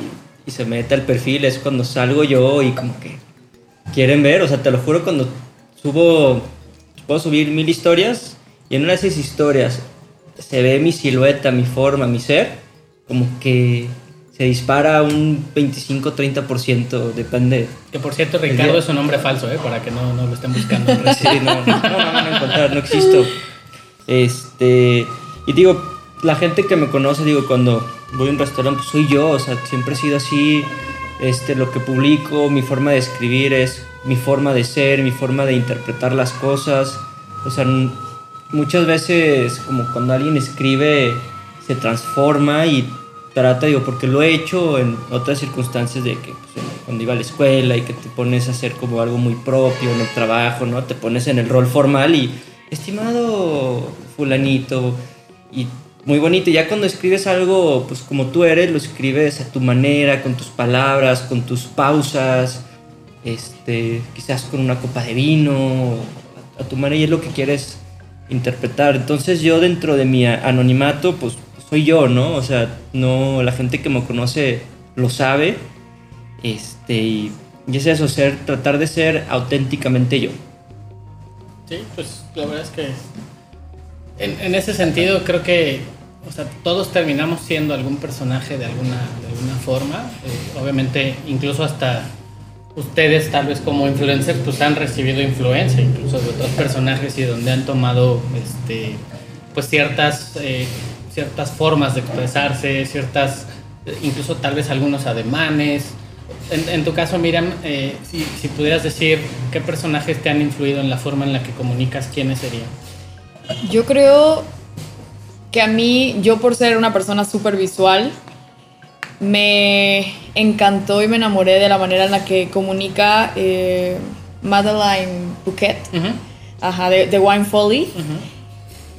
y se mete al perfil, es cuando salgo yo y como que quieren ver, o sea, te lo juro, cuando subo, puedo subir mil historias y en una de esas historias se ve mi silueta, mi forma, mi ser, como que se dispara un 25-30%, depende. Que por cierto, Ricardo es un nombre falso, ¿eh? Para que no, no lo estén buscando. Sí, no, no, no, no van a encontrar, no existo. Este, y digo, la gente que me conoce, digo, cuando voy a un restaurante, pues soy yo, o sea, siempre he sido así. Este, lo que publico, mi forma de escribir es mi forma de ser, mi forma de interpretar las cosas. O sea, muchas veces, como cuando alguien escribe, se transforma y trata, digo, porque lo he hecho en otras circunstancias de que pues, cuando iba a la escuela y que te pones a hacer como algo muy propio en el trabajo, ¿no? Te pones en el rol formal y, estimado fulanito, y muy bonito. Ya cuando escribes algo, pues como tú eres, lo escribes a tu manera, con tus palabras, con tus pausas, este, quizás con una copa de vino, a, tu manera, y es lo que quieres interpretar. Entonces yo dentro de mi anonimato, pues soy yo, ¿no? O sea, no, la gente que me conoce lo sabe, este, y, y es eso, ser, tratar de ser auténticamente yo. Sí, pues la verdad es que en, ese sentido creo que o sea, todos terminamos siendo algún personaje de alguna, de alguna forma. Eh, obviamente, incluso hasta ustedes tal vez como influencers pues han recibido influencia incluso de otros personajes y donde han tomado este pues ciertas eh, ciertas formas de expresarse ciertas incluso tal vez algunos ademanes en, tu caso Miriam eh, si pudieras decir qué personajes te han influido en la forma en la que comunicas quiénes serían Yo creo que a mí, yo por ser una persona súper visual, me encantó y me enamoré de la manera en la que comunica eh, Madeline Bouquet, ajá, de, de Wine Folly.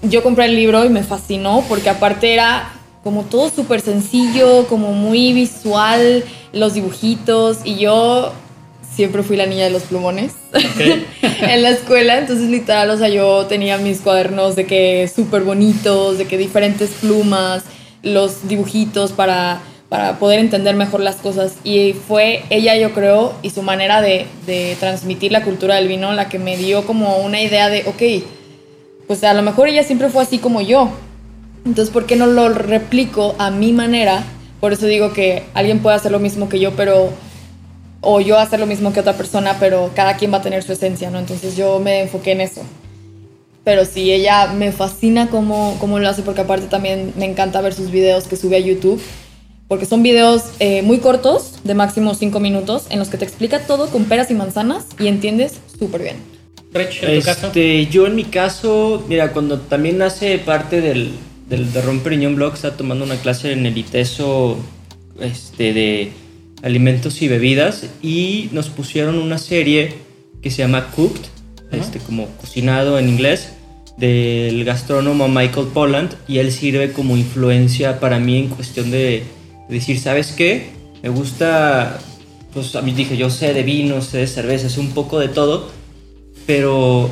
Yo compré el libro y me fascinó porque aparte era como todo súper sencillo, como muy visual, los dibujitos y yo siempre fui la niña de los plumones en la escuela, entonces literal, o sea, yo tenía mis cuadernos de que súper bonitos, de que diferentes plumas, los dibujitos para, para poder entender mejor las cosas y fue ella, yo creo, y su manera de, de transmitir la cultura del vino la que me dio como una idea de, ok, pues a lo mejor ella siempre fue así como yo. Entonces, ¿por qué no lo replico a mi manera? Por eso digo que alguien puede hacer lo mismo que yo, pero... O yo hacer lo mismo que otra persona, pero cada quien va a tener su esencia, ¿no? Entonces yo me enfoqué en eso. Pero sí, ella me fascina cómo, cómo lo hace, porque aparte también me encanta ver sus videos que sube a YouTube. Porque son videos eh, muy cortos, de máximo 5 minutos, en los que te explica todo con peras y manzanas y entiendes súper bien. Rich, en tu caso Este, yo en mi caso, mira, cuando también hace parte del, del de Ron Periñón Blog, estaba tomando una clase en el ITESO este, de alimentos y bebidas y nos pusieron una serie que se llama Cooked, este, como cocinado en inglés, del gastrónomo Michael Polland y él sirve como influencia para mí en cuestión de decir, ¿sabes qué? Me gusta, pues a mí dije, yo sé de vinos, sé de cerveza, sé un poco de todo, pero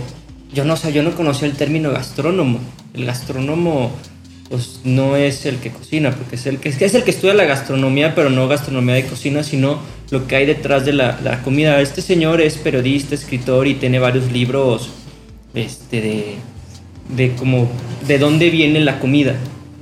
yo no, o sea, yo no conocía el término gastrónomo. El gastrónomo pues no es el que cocina, porque es el que, es el que estudia la gastronomía, pero no gastronomía de cocina, sino lo que hay detrás de la, la comida. Este señor es periodista, escritor y tiene varios libros este, de, de como de dónde viene la comida,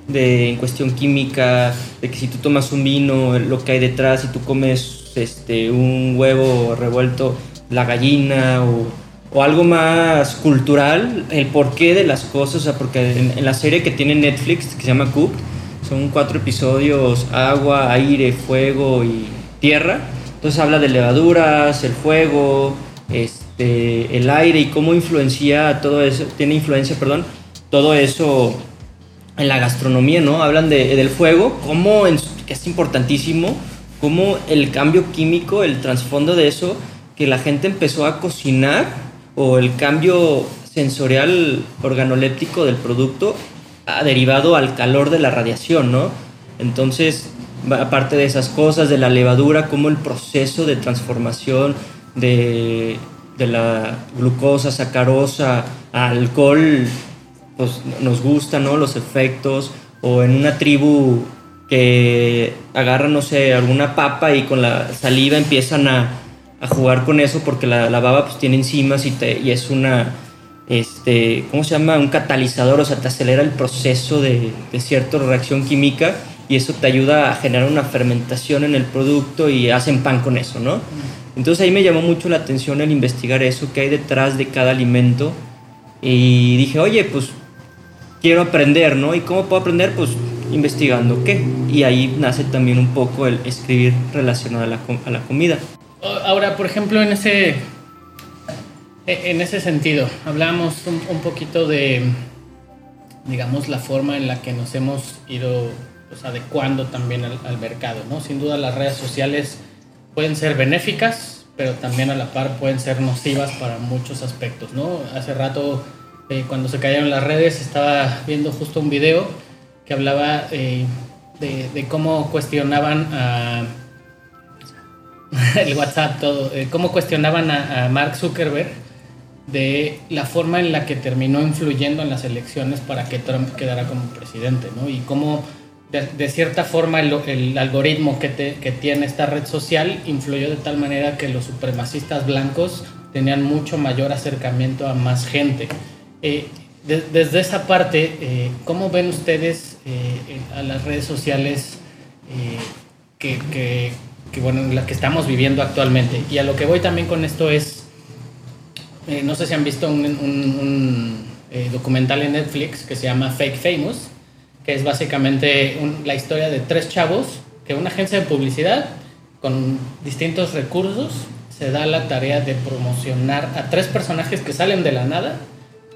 de en cuestión química, de que si tú tomas un vino, lo que hay detrás, si tú comes este, un huevo revuelto, la gallina o o algo más cultural, el porqué de las cosas, o sea, porque en, la serie que tiene Netflix, que se llama Cook, son cuatro episodios, agua, aire, fuego y tierra, entonces habla de levaduras, el fuego, este, el aire y cómo influencia todo eso, tiene influencia, perdón, todo eso en la gastronomía, ¿no? Hablan de, del fuego, cómo, que es importantísimo, cómo el cambio químico, el trasfondo de eso, que la gente empezó a cocinar o el cambio sensorial organoléptico del producto ha derivado al calor de la radiación, ¿no? Entonces, aparte de esas cosas, de la levadura, como el proceso de transformación de, de la glucosa, sacarosa, a alcohol, pues nos gusta, ¿no? Los efectos, o en una tribu que agarra, no sé, alguna papa y con la saliva empiezan a a jugar con eso porque la, la baba pues tiene enzimas y, te, y es una, este, ¿cómo se llama? Un catalizador, o sea, te acelera el proceso de, de cierta reacción química y eso te ayuda a generar una fermentación en el producto y hacen pan con eso, ¿no? Entonces ahí me llamó mucho la atención el investigar eso, que hay detrás de cada alimento y dije, oye, pues quiero aprender, ¿no? ¿Y cómo puedo aprender? Pues investigando qué. Y ahí nace también un poco el escribir relacionado a la, a la comida. Ahora, por ejemplo, en ese, e, en ese sentido, hablamos un, poquito de, digamos, la forma en la que nos hemos ido pues, adecuando también al, mercado, ¿no? Sin duda las redes sociales pueden ser benéficas, pero también a la par pueden ser nocivas para muchos aspectos, ¿no? Hace rato, eh, cuando se cayeron las redes, estaba viendo justo un video que hablaba eh, de, de, cómo cuestionaban a el WhatsApp, todo, eh, cómo cuestionaban a, Mark Zuckerberg de la forma en la que terminó influyendo en las elecciones para que Trump quedara como presidente, ¿no? Y cómo de, cierta forma el, algoritmo que, tiene esta red social influyó de tal manera que los supremacistas blancos tenían mucho mayor acercamiento a más gente. Eh, desde esa parte, eh, ¿cómo ven ustedes a las redes sociales que que bueno, la que estamos viviendo actualmente. Y a lo que voy también con esto es, eh, no sé si han visto un, eh, documental en Netflix que se llama Fake Famous, que es básicamente la historia de tres chavos que una agencia de publicidad con distintos recursos se da la tarea de promocionar a tres personajes que salen de la nada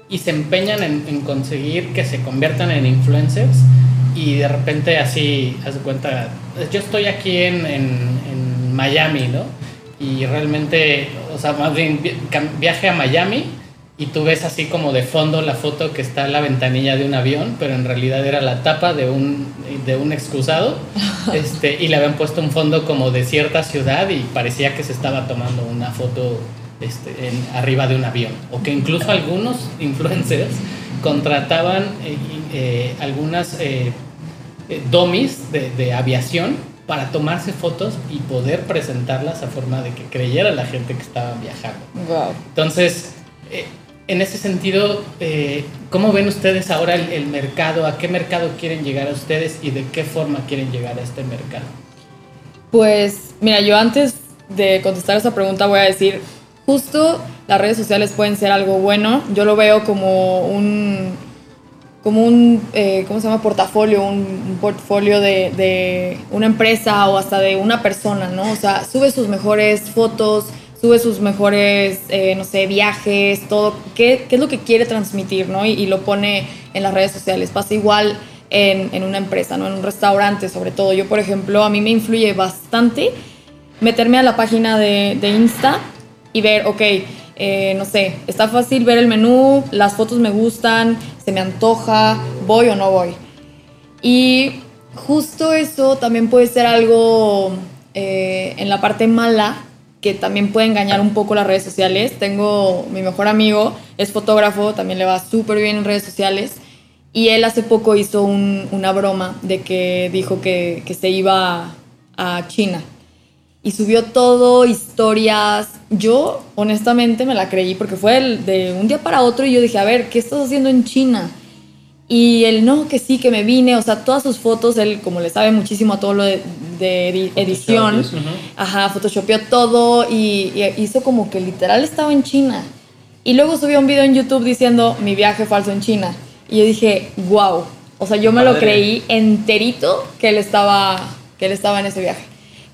y se empeñan en, conseguir que se conviertan en influencers y de repente así, haz de cuenta, yo estoy aquí en, Miami, ¿no? Y realmente, o sea, más bien viaje a Miami y tú ves así como de fondo la foto que está en la ventanilla de un avión, pero en realidad era la tapa de un, de un excusado, este, y le habían puesto un fondo como de cierta ciudad y parecía que se estaba tomando una foto este, en, arriba de un avión, o que incluso algunos influencers contrataban eh, eh, algunas eh, domis de, de aviación para tomarse fotos y poder presentarlas a forma de que creyera la gente que estaba viajando. Entonces, eh, en ese sentido, eh, ¿cómo ven ustedes ahora el, mercado? ¿A qué mercado quieren llegar a ustedes y de qué forma quieren llegar a este mercado? Pues, mira, yo antes de contestar esa pregunta voy a decir, justo las redes sociales pueden ser algo bueno. Yo lo veo como un como un, eh, ¿cómo se llama? Portafolio, un, portfolio de, de, una empresa o hasta de una persona, ¿no? O sea, sube sus mejores fotos, sube sus mejores, eh, no sé, viajes, todo, ¿Qué, ¿Qué, es lo que quiere transmitir, ¿no? Y, lo pone en las redes sociales. Pasa igual en, en, una empresa, ¿no? En un restaurante, sobre todo. Yo, por ejemplo, a mí me influye bastante meterme a la página de, de Insta y ver, ok, eh, no sé, está fácil ver el menú, las fotos me gustan, se me antoja, voy o no voy. Y justo eso también puede ser algo eh, en la parte mala que también puede engañar un poco las redes sociales. Tengo mi mejor amigo, es fotógrafo, también le va súper bien en redes sociales. Y él hace poco hizo un- una broma de que dijo que se iba a China. Y subió todo, historias. Yo, honestamente, me la creí porque fue de un día para otro y yo dije, a ver, ¿qué estás haciendo en China? Y él, no, que sí, que me vine. O sea, todas sus fotos, él como le sabe muchísimo a todo lo de, de edi- edición, eso. ajá, photoshopeó todo y, y hizo como que literal estaba en China. Y luego subió un video en YouTube diciendo mi viaje falso en China. Y yo dije, wow. O sea, yo me lo Padre. creí enterito que él estaba, que él estaba en ese viaje.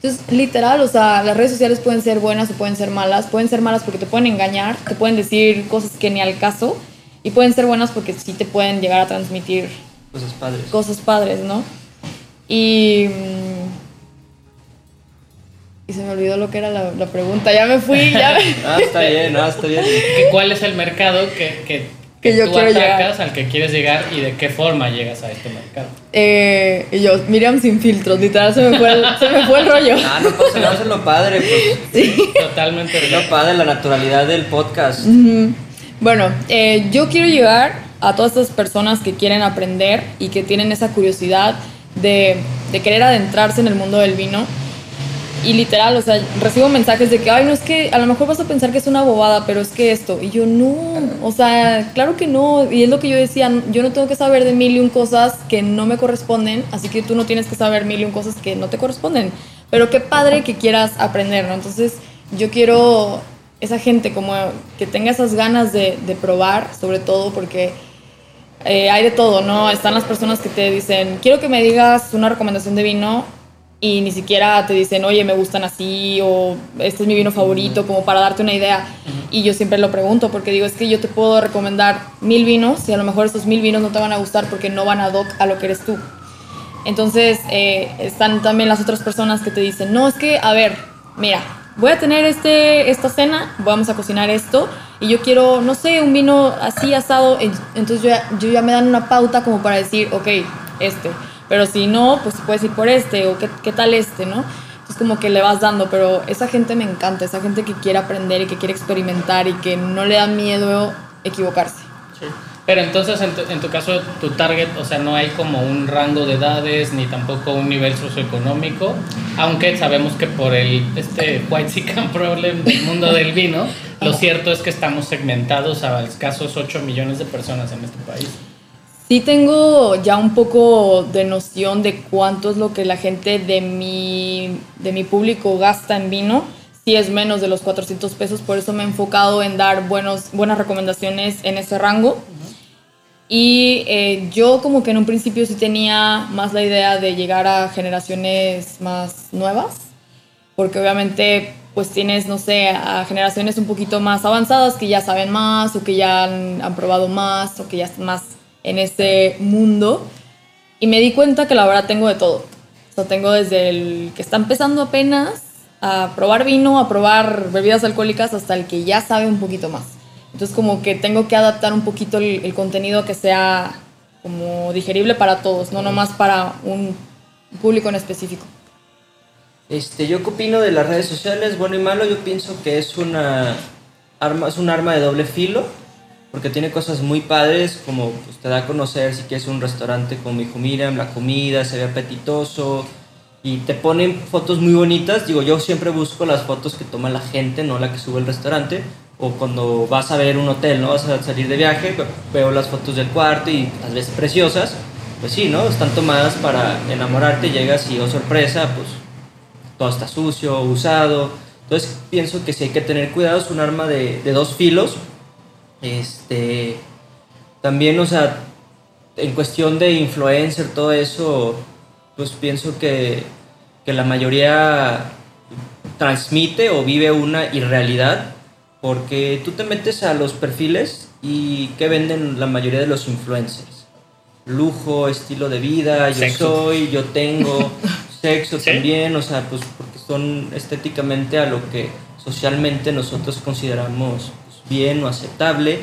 Entonces, literal, o sea, las redes sociales pueden ser buenas o pueden ser malas. Pueden ser malas porque te pueden engañar, te pueden decir cosas que ni al caso. Y pueden ser buenas porque sí te pueden llegar a transmitir Cosas padres. cosas padres, ¿no? Y. mm, Y se me olvidó lo que era la, la pregunta. Ya me fui, ya me- Ah, está bien, ah, está bien. ¿Cuál es el mercado que, que, Que yo tú quiero llegar. al que quieres llegar y de qué forma llegas a este mercado? Eh, y yo, Miriam sin filtros, literal, se me fue el, se me fue el rollo. Ah, no pasa nada, eso es lo padre, pues. Totalmente. Es lo padre, la naturalidad del podcast. Bueno, eh, yo quiero llegar a todas estas personas que quieren aprender y que tienen esa curiosidad de, de querer adentrarse en el mundo del vino. Y literal, o sea, recibo mensajes de que, ay, no es que a lo mejor vas a pensar que es una bobada, pero es que esto. Y yo, no, o sea, claro que no. Y es lo que yo decía, yo no tengo que saber de mil y un cosas que no me corresponden, así que tú no tienes que saber mil y un cosas que no te corresponden. Pero qué padre que quieras aprender, ¿no? Entonces, yo quiero esa gente como que tenga esas ganas de, de probar, sobre todo porque eh, hay de todo, ¿no? Están las personas que te dicen, quiero que me digas una recomendación de vino y ni siquiera te dicen, oye, me gustan así o este es mi vino favorito, como para darte una idea. Y yo siempre lo pregunto porque digo, es que yo te puedo recomendar mil vinos y a lo mejor esos mil vinos no te van a gustar porque no van a doc a lo que eres tú. Entonces eh, están también las otras personas que te dicen, no, es que, a ver, mira, voy a tener este, esta cena, vamos a cocinar esto y yo quiero, no sé, un vino así asado, en- entonces yo ya, yo ya me dan una pauta como para decir, ok, este, pero si no, pues puedes ir por este o qué, qué tal este, ¿no? Entonces como que le vas dando, pero esa gente me encanta, esa gente que quiere aprender y que quiere experimentar y que no le da miedo equivocarse. Pero entonces, en tu, en tu caso, tu target, o sea, no hay como un rango de edades ni tampoco un nivel socioeconómico, aunque sabemos que por el este white chicken problem del mundo del vino, lo cierto es que estamos segmentados a escasos 8 millones de personas en este país. Sí tengo ya un poco de noción de cuánto es lo que la gente de mi, de mi público gasta en vino. Sí es menos de los 400 pesos, por eso me he enfocado en dar buenos, buenas recomendaciones en ese rango. Y eh, yo como que en un principio sí tenía más la idea de llegar a generaciones más nuevas, porque obviamente pues tienes, no sé, a generaciones un poquito más avanzadas que ya saben más o que ya han, probado más o que ya están más en este mundo. Y me di cuenta que la verdad tengo de todo. O sea, tengo desde el que está empezando apenas a probar vino, a probar bebidas alcohólicas, hasta el que ya sabe un poquito más. Entonces como que tengo que adaptar un poquito el, el contenido que sea como digerible para todos, no nomás para un público en específico. Este, yo qué opino de las redes sociales, bueno y malo, yo pienso que es una arma, es un arma de doble filo, porque tiene cosas muy padres, como pues, te da a conocer si quieres un restaurante como dijo Miriam, la comida se ve apetitoso, y te ponen fotos muy bonitas, digo, yo siempre busco las fotos que toma la gente, no la que sube el restaurante, o cuando vas a ver un hotel, ¿no? Vas a salir de viaje, ve- veo las fotos del cuarto y las ves preciosas, pues sí, ¿no? Están tomadas para enamorarte, llegas y, oh sorpresa, pues todo está sucio, usado. Entonces pienso que sí hay que tener cuidado, es un arma de, de dos filos. Este, también, o sea, en cuestión de influencer, todo eso, pues pienso que, que la mayoría transmite o vive una irrealidad, porque tú te metes a los perfiles y ¿qué venden la mayoría de los influencers? Lujo, estilo de vida, yo Sexo. soy, yo tengo, sexo ¿Sí? también, o sea, pues porque son estéticamente a lo que socialmente nosotros consideramos bien o aceptable.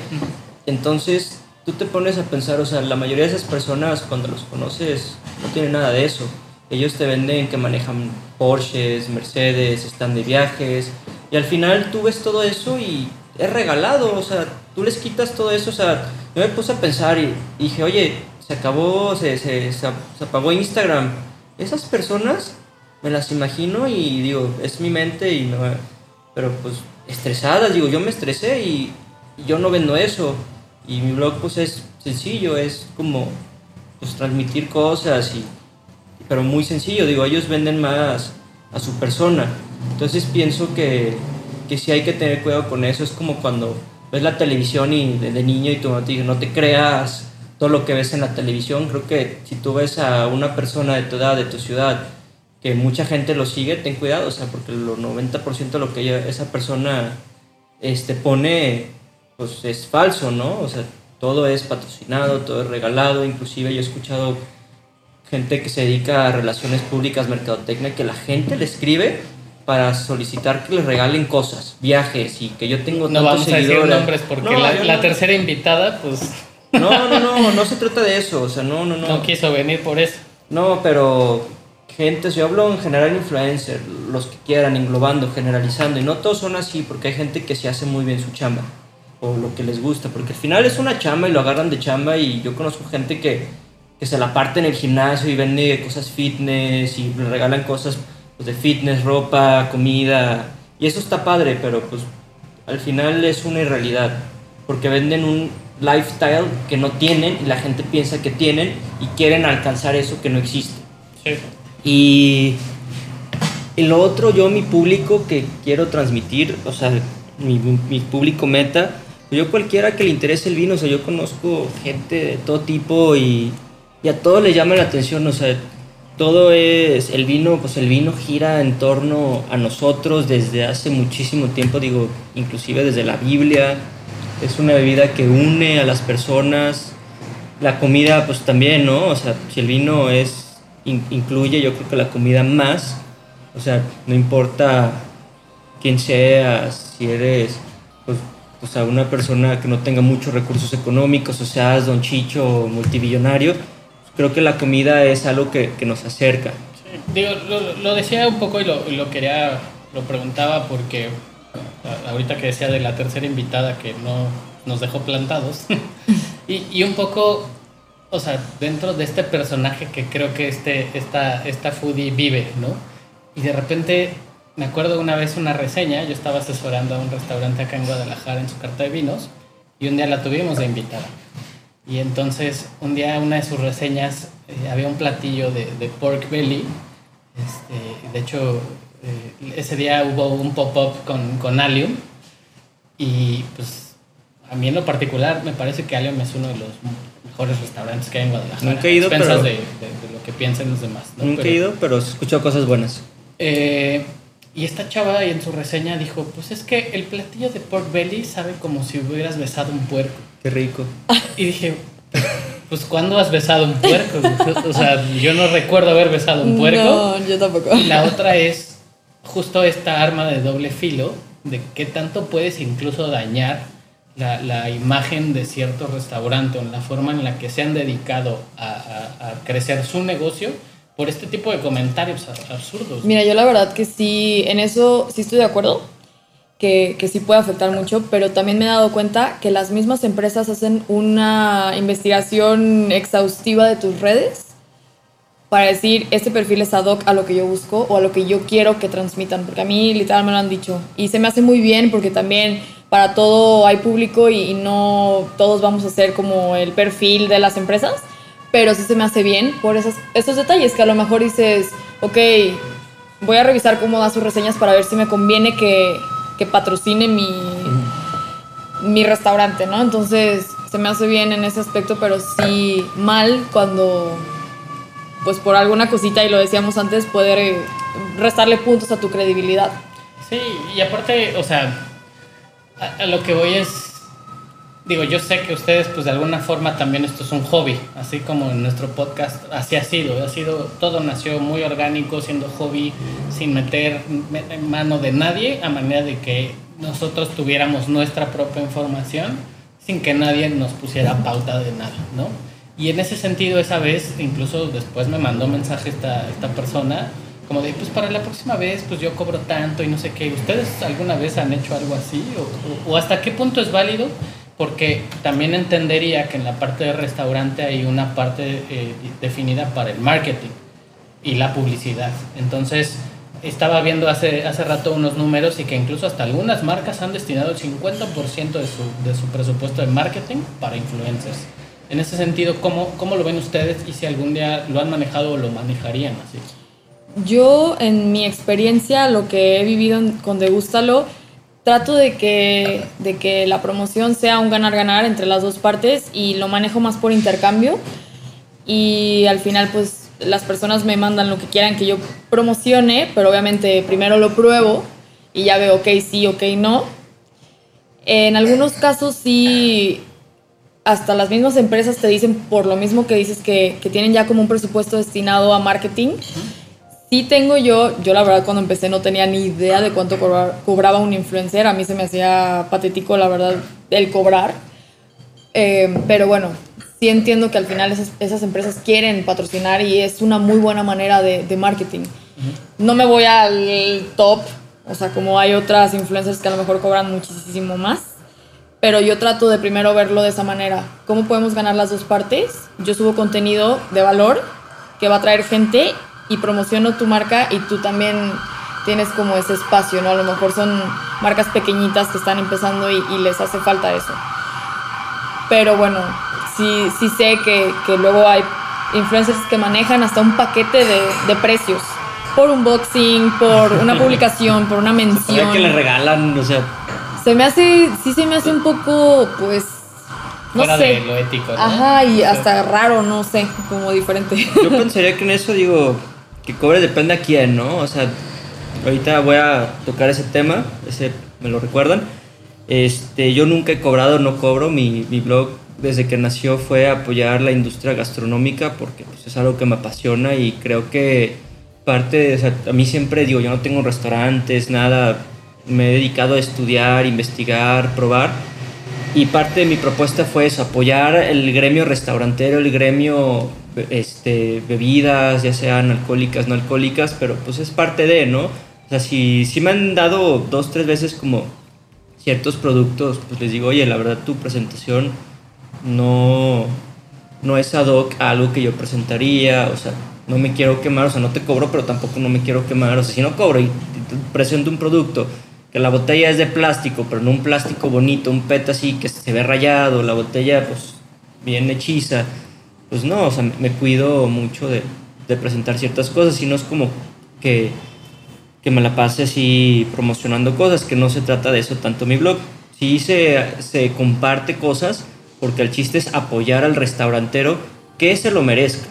Entonces, tú te pones a pensar, o sea, la mayoría de esas personas cuando los conoces no tienen nada de eso. Ellos te venden que manejan Porsches, Mercedes, están de viajes, Y al final tú ves todo eso y es regalado, o sea, tú les quitas todo eso, o sea, yo me puse a pensar y dije, oye, se acabó, se, se, se, apagó Instagram. Esas personas me las imagino y digo, es mi mente y no, pero pues estresadas, digo, yo me estresé y, y yo no vendo eso. Y mi blog pues es sencillo, es como pues transmitir cosas y pero muy sencillo, digo, ellos venden más a su persona. Entonces pienso que, que sí hay que tener cuidado con eso. Es como cuando ves la televisión y de, niño y tu mamá te dice, no te creas todo lo que ves en la televisión. Creo que si tú ves a una persona de tu edad, de tu ciudad, que mucha gente lo sigue, ten cuidado, o sea, porque el 90% de lo que esa persona este, pone, pues es falso, ¿no? O sea, todo es patrocinado, todo es regalado, inclusive yo he escuchado gente que se dedica a relaciones públicas, mercadotecnia, que la gente le escribe para solicitar que le regalen cosas, viajes y que yo tengo no vamos a decir nombres porque la, tercera invitada pues no no no no se trata de eso o sea no no no. No quiso venir por eso. No pero gente yo hablo en general influencer los que quieran englobando generalizando y no todos son así porque hay gente que se hace muy bien su chamba o lo que les gusta porque al final es una chamba y lo agarran de chamba y yo conozco gente que que se la parte en el gimnasio y vende cosas fitness y le regalan cosas pues, de fitness, ropa, comida. Y eso está padre, pero pues al final es una irrealidad. Porque venden un lifestyle que no tienen y la gente piensa que tienen y quieren alcanzar eso que no existe. Y, y lo otro, yo mi público que quiero transmitir, o sea, mi, mi público meta, yo cualquiera que le interese el vino, o sea, yo conozco gente de todo tipo y y a todos les llama la atención, o sea, todo es, el vino, pues el vino gira en torno a nosotros desde hace muchísimo tiempo, digo, inclusive desde la Biblia, es una bebida que une a las personas, la comida pues también, ¿no? O sea, si el vino es, incluye yo creo que la comida más, o sea, no importa quién seas, si eres, pues, o sea, una persona que no tenga muchos recursos económicos, o seas don Chicho multibillonario, creo que la comida es algo que, que nos acerca. Digo, lo, decía un poco y lo, lo, quería, lo preguntaba porque ahorita que decía de la tercera invitada que no nos dejó plantados y, y, un poco, o sea, dentro de este personaje que creo que este, esta, esta foodie vive, ¿no? Y de repente me acuerdo una vez una reseña, yo estaba asesorando a un restaurante acá en Guadalajara en su carta de vinos y un día la tuvimos de invitada. Y entonces un día una de sus reseñas eh, había un platillo de, de pork belly. Este, de hecho, eh, ese día hubo un pop-up con, con Allium. Y pues a mí en lo particular me parece que Allium es uno de los mejores restaurantes que hay en Guadalajara. Nunca he ido, pero... De, de, lo que piensen los demás. Nunca he ido, pero he escuchado cosas buenas. Eh, y esta chava en su reseña dijo, pues es que el platillo de pork belly sabe como si hubieras besado un puerco. Qué rico. Y dije, pues ¿cuándo has besado un puerco? O sea, yo no recuerdo haber besado un puerco. No, yo tampoco. la otra es justo esta arma de doble filo, de qué tanto puedes incluso dañar la, imagen de cierto restaurante o en la forma en la que se han dedicado a, a crecer su negocio por este tipo de comentarios absurdos. Mira, yo la verdad que sí, en eso sí estoy de acuerdo, que, que, sí puede afectar mucho, pero también me he dado cuenta que las mismas empresas hacen una investigación exhaustiva de tus redes para decir, este perfil es ad hoc a lo que yo busco o a lo que yo quiero que transmitan, porque a mí literal me lo han dicho. Y se me hace muy bien porque también para todo hay público y, y no todos vamos a ser como el perfil de las empresas pero sí se me hace bien por esos, esos detalles que a lo mejor dices, ok, voy a revisar cómo da sus reseñas para ver si me conviene que, que patrocine mi, mi restaurante, ¿no? Entonces se me hace bien en ese aspecto, pero sí mal cuando, pues por alguna cosita, y lo decíamos antes, poder restarle puntos a tu credibilidad. Sí, y aparte, o sea, a lo que voy es digo, yo sé que ustedes, pues de alguna forma también esto es un hobby, así como en nuestro podcast, así ha sido, ha sido, todo nació muy orgánico, siendo hobby, sin meter mano de nadie, a manera de que nosotros tuviéramos nuestra propia información, sin que nadie nos pusiera pauta de nada, ¿no? Y en ese sentido, esa vez, incluso después me mandó mensaje esta, esta persona, como de, pues para la próxima vez, pues yo cobro tanto y no sé qué. ¿Ustedes alguna vez han hecho algo así? ¿O, o hasta qué punto es válido? Porque también entendería que en la parte de restaurante hay una parte eh, definida para el marketing y la publicidad. Entonces, estaba viendo hace, hace rato unos números y que incluso hasta algunas marcas han destinado el 50% de su, de su presupuesto de marketing para influencers. En ese sentido, ¿cómo, ¿cómo lo ven ustedes y si algún día lo han manejado o lo manejarían así? Yo, en mi experiencia, lo que he vivido con Degústalo, trato de que, de que la promoción sea un ganar-ganar entre las dos partes y lo manejo más por intercambio. Y al final, pues, las personas me mandan lo que quieran que yo promocione, pero obviamente primero lo pruebo y ya veo, ok, sí, ok, no. En algunos casos sí, hasta las mismas empresas te dicen, por lo mismo que dices que, que tienen ya como un presupuesto destinado a marketing, Sí tengo yo, yo la verdad cuando empecé no tenía ni idea de cuánto cobrar- cobraba un influencer, a mí se me hacía patético la verdad el cobrar, Eh, pero bueno, sí entiendo que al final esas, esas empresas quieren patrocinar y es una muy buena manera de, de marketing. No me voy al top, o sea, como hay otras influencers que a lo mejor cobran muchísimo más, pero yo trato de primero verlo de esa manera. ¿Cómo podemos ganar las dos partes? Yo subo contenido de valor que va a traer gente y promociono tu marca y tú también tienes como ese espacio, ¿no? A lo mejor son marcas pequeñitas que están empezando y, y les hace falta eso. Pero bueno, sí, sí sé que, que luego hay influencers que manejan hasta un paquete de, de precios. Por unboxing, por una publicación, por una mención. que le regalan, o sea, Se me hace, sí se me hace un poco, pues, no Fuera sé. de lo ético, ¿no? Ajá, y hasta raro, no sé, como diferente. yo pensaría que en eso digo, que cobre depende a quién, ¿no? O sea, ahorita voy a tocar ese tema, ese me lo recuerdan. Este, yo nunca he cobrado, no cobro, mi, mi blog desde que nació fue apoyar la industria gastronómica porque pues, es algo que me apasiona y creo que parte, de- o sea, a mí siempre digo, yo no tengo restaurantes, nada, me he dedicado a estudiar, investigar, probar y parte de mi propuesta fue eso, apoyar el gremio restaurantero, el gremio este, bebidas, ya sean alcohólicas, no alcohólicas, pero pues es parte de, ¿no? O sea, si, si me han dado dos, tres veces como ciertos productos, pues les digo, oye, la verdad tu presentación no, no es ad hoc a algo que yo presentaría, o sea, no me quiero quemar, o sea, no te cobro, pero tampoco no me quiero quemar, o sea, si no cobro y presento un producto que la botella es de plástico, pero no un plástico bonito, un PET así que se ve rayado, la botella pues bien hechiza, pues no, o sea, me cuido mucho de, presentar ciertas cosas y no es como que, que me la pase así promocionando cosas, que no se trata de eso tanto mi blog. Sí se, se comparte cosas, porque el chiste es apoyar al restaurantero que se lo merezca.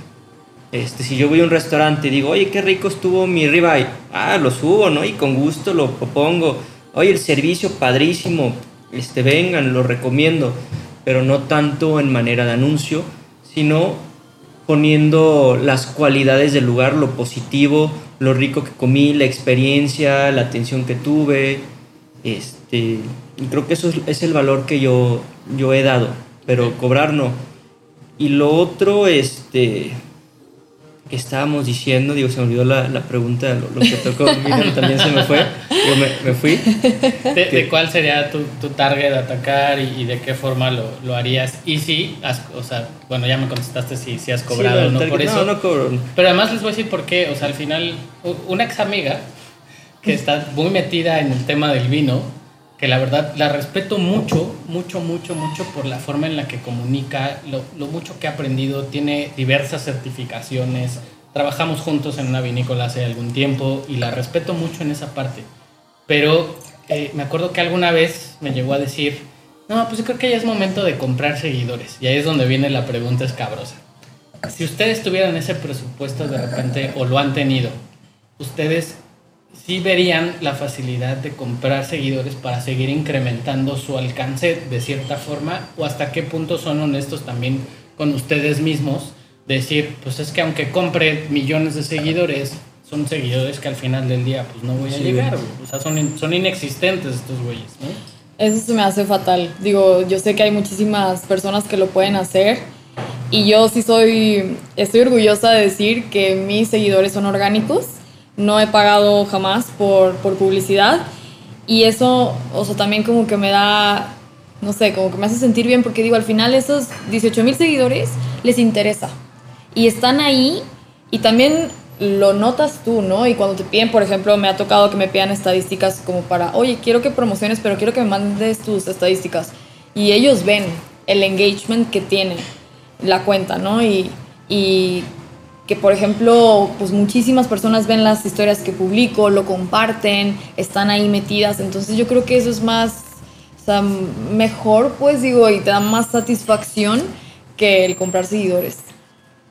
Este, si yo voy a un restaurante y digo, oye, qué rico estuvo mi ribeye, ah, lo subo, ¿no? Y con gusto lo pongo. Oye, el servicio padrísimo, este, vengan, lo recomiendo, pero no tanto en manera de anuncio, sino poniendo las cualidades del lugar, lo positivo, lo rico que comí, la experiencia, la atención que tuve. Este, creo que eso es, es el valor que yo, yo he dado, pero cobrar no. Y lo otro, este, que estábamos diciendo, digo, se me olvidó la, la pregunta, lo, lo que tocó también se me fue, yo me, me fui. ¿De, de cuál sería tu, tu target de atacar y, y de qué forma lo, lo harías? Y si, has, o sea, bueno, ya me contestaste si, si has cobrado Sí, o no tal- por eso. No, no cobro. Pero además les voy a decir por qué. O sea, al final, una ex amiga que está muy metida en el tema del vino, que la verdad la respeto mucho, mucho, mucho, mucho por la forma en la que comunica, lo, lo mucho que ha aprendido, tiene diversas certificaciones, trabajamos juntos en una vinícola hace algún tiempo y la respeto mucho en esa parte. Pero eh, me acuerdo que alguna vez me llegó a decir, no, pues yo creo que ya es momento de comprar seguidores. Y ahí es donde viene la pregunta escabrosa. Si ustedes tuvieran ese presupuesto de repente o lo han tenido, ustedes sí verían la facilidad de comprar seguidores para seguir incrementando su alcance de cierta forma o hasta qué punto son honestos también con ustedes mismos. Decir, pues es que aunque compre millones de seguidores, son seguidores que al final del día pues no voy a Sí. llegar. güey. O sea, son, in- son inexistentes estos güeyes, ¿no? Eso se me hace fatal. Digo, yo sé que hay muchísimas personas que lo pueden hacer y yo sí soy, estoy orgullosa de decir que mis seguidores son orgánicos. No he pagado jamás por, por publicidad y eso, o sea, también como que me da, no sé, como que me hace sentir bien porque digo, al final esos 18 mil seguidores les interesa y están ahí y también lo notas tú, ¿no? Y cuando te piden, por ejemplo, me ha tocado que me pidan estadísticas como para, oye, quiero que promociones, pero quiero que me mandes tus estadísticas. Y ellos ven el engagement que tiene la cuenta, ¿no? Y, y que, por ejemplo, pues muchísimas personas ven las historias que publico, lo comparten, están ahí metidas. Entonces yo creo que eso es más, o sea, mejor, pues digo, y te da más satisfacción que el comprar seguidores.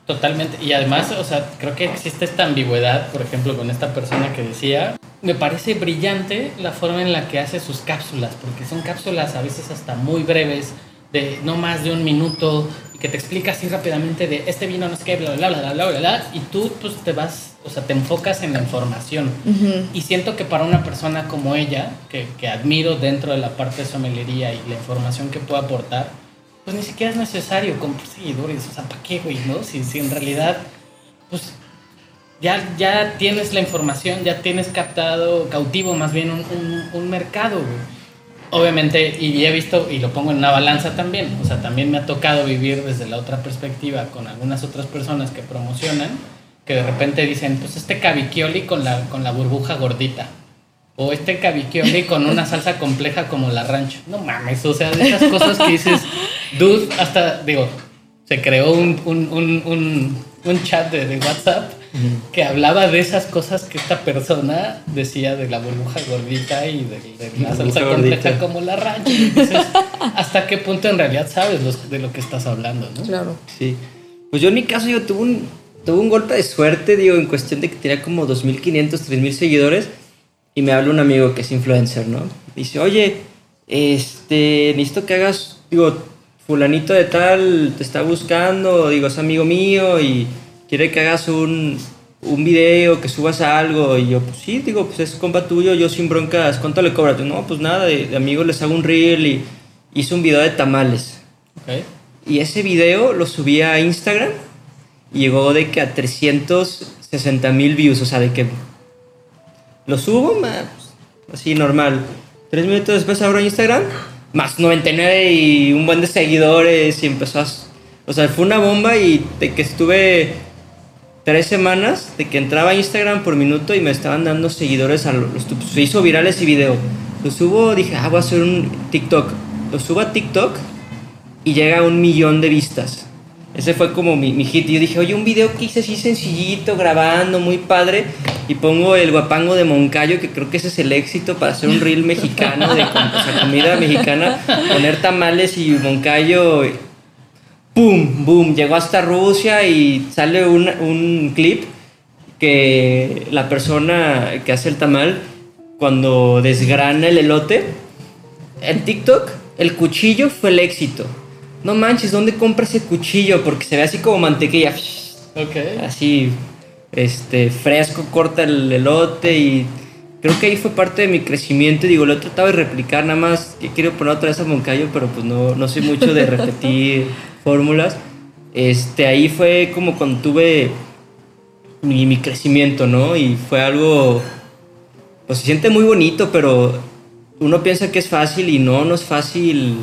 Totalmente. Y además, o sea, creo que existe esta ambigüedad, por ejemplo, con esta persona que decía, me parece brillante la forma en la que hace sus cápsulas, porque son cápsulas a veces hasta muy breves, de no más de un minuto, y que te explica así rápidamente de este vino no sé qué, bla, bla, bla, bla, bla, bla, bla, y tú pues te vas, o sea, te enfocas en la información. Y siento que para una persona como ella, que, que admiro dentro de la parte de somelería y la información que puede aportar, pues ni siquiera es necesario comprar seguidores. O sea, ¿para qué, güey? ¿No? Si, si en realidad, pues ya, ya tienes la información, ya tienes captado, cautivo más bien un, un, un mercado, güey. Obviamente, y he visto, y lo pongo en una balanza también, o sea, también me ha tocado vivir desde la otra perspectiva con algunas otras personas que promocionan, que de repente dicen, pues este caviquioli con la, con la burbuja gordita. O este caviquioli con una salsa compleja como la rancho. No mames, o sea, de esas cosas que dices, dude, hasta, digo, se creó un, un, un, un chat de, de WhatsApp que hablaba de esas cosas que esta persona decía de la burbuja gordita y de, de la salsa compleja como la dices, ¿hasta qué punto en realidad sabes los- de lo que estás hablando, no? Claro. Sí. Pues yo en mi caso, yo tuve un, tuve un golpe de suerte, digo, en cuestión de que tenía como 2.500, 3.000 seguidores. Y me habla un amigo que es influencer, ¿no? Dice, oye, este, necesito que hagas, digo, fulanito de tal te está buscando, digo, es amigo mío y quiere que hagas un, un video, que subas algo. Y yo, pues sí, digo, pues es compa tuyo, yo sin broncas, ¿cuánto le cobras? No, pues nada, de, de amigo les hago un reel y hice un video de tamales. Ok. Y ese video lo subí a Instagram y llegó de que a 360 mil views, o sea, de que lo subo, ma, pues, así normal. Tres minutos después abro Instagram, más 99 y un buen de seguidores y empezó a... O sea, fue una bomba y de que estuve tres semanas de que entraba a Instagram por minuto y me estaban dando seguidores a los... Se hizo viral ese video. Lo subo, dije, ah, voy a hacer un TikTok. Lo subo a TikTok y llega a un millón de vistas. Ese fue como mi, mi hit. Y yo dije, oye, un video que hice así sencillito, grabando, muy padre. Y pongo el guapango de Moncayo, que creo que ese es el éxito para hacer un reel mexicano, de comida mexicana. Poner tamales y Moncayo. ¡Pum! ¡Boom! Llegó hasta Rusia y sale un, un clip que la persona que hace el tamal, cuando desgrana el elote, en TikTok, el cuchillo fue el éxito. No manches, ¿dónde compra ese cuchillo? Porque se ve así como mantequilla. Así, este, fresco, corta el elote y creo que ahí fue parte de mi crecimiento. Digo, lo he tratado de replicar, nada más que quiero poner otra vez a Moncayo, pero pues no, no soy mucho de repetir fórmulas. Este, ahí fue como cuando tuve mi, mi crecimiento, ¿no? Y fue algo, pues se siente muy bonito, pero uno piensa que es fácil y no, no es fácil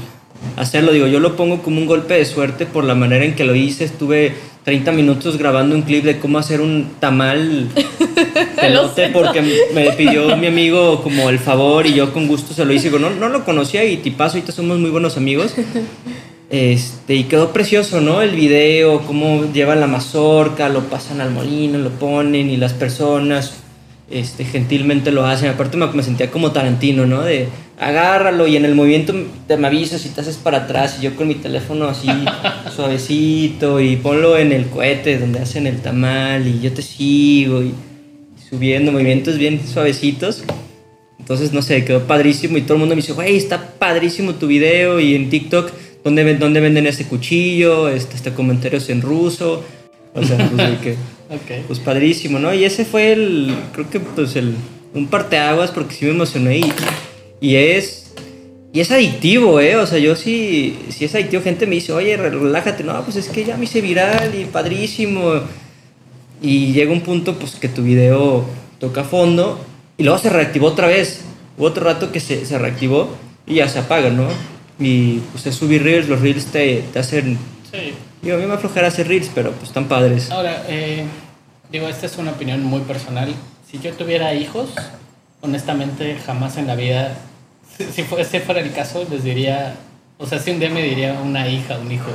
hacerlo. Digo, yo lo pongo como un golpe de suerte por la manera en que lo hice. Estuve 30 minutos grabando un clip de cómo hacer un tamal de elote porque me pidió mi amigo como el favor y yo con gusto se lo hice. Digo, no, no lo conocía y tipazo, ahorita somos muy buenos amigos. Este, y quedó precioso, ¿no? El video, cómo llevan la mazorca, lo pasan al molino, lo ponen y las personas este, gentilmente lo hacen. Aparte me, me sentía como Tarantino, ¿no? De agárralo y en el movimiento te me avisas y te haces para atrás y yo con mi teléfono así suavecito y ponlo en el cohete donde hacen el tamal y yo te sigo y subiendo movimientos bien suavecitos. Entonces, no sé, quedó padrísimo y todo el mundo me dice, güey, está padrísimo tu video y en TikTok, ¿dónde, dónde venden este cuchillo? Este, este comentarios en ruso. O sea, pues, que, pues padrísimo, ¿no? Y ese fue el, creo que pues el, un parteaguas porque sí me emocioné y, y es, y es adictivo, ¿eh? O sea, yo sí, sí es adictivo. Gente me dice, oye, relájate. No, pues es que ya me hice viral y padrísimo. Y llega un punto, pues, que tu video toca fondo y luego se reactivó otra vez. Hubo otro rato que se, se reactivó y ya se apaga, ¿no? Y pues es subir reels, los reels te, te hacen... Sí. Digo, a mí me aflojera hacer reels, pero pues están padres. Ahora, eh, digo, esta es una opinión muy personal. Si yo tuviera hijos, honestamente jamás en la vida, si, si fuese fuera el caso, les diría, o sea, si un día me diría una hija, un hijo,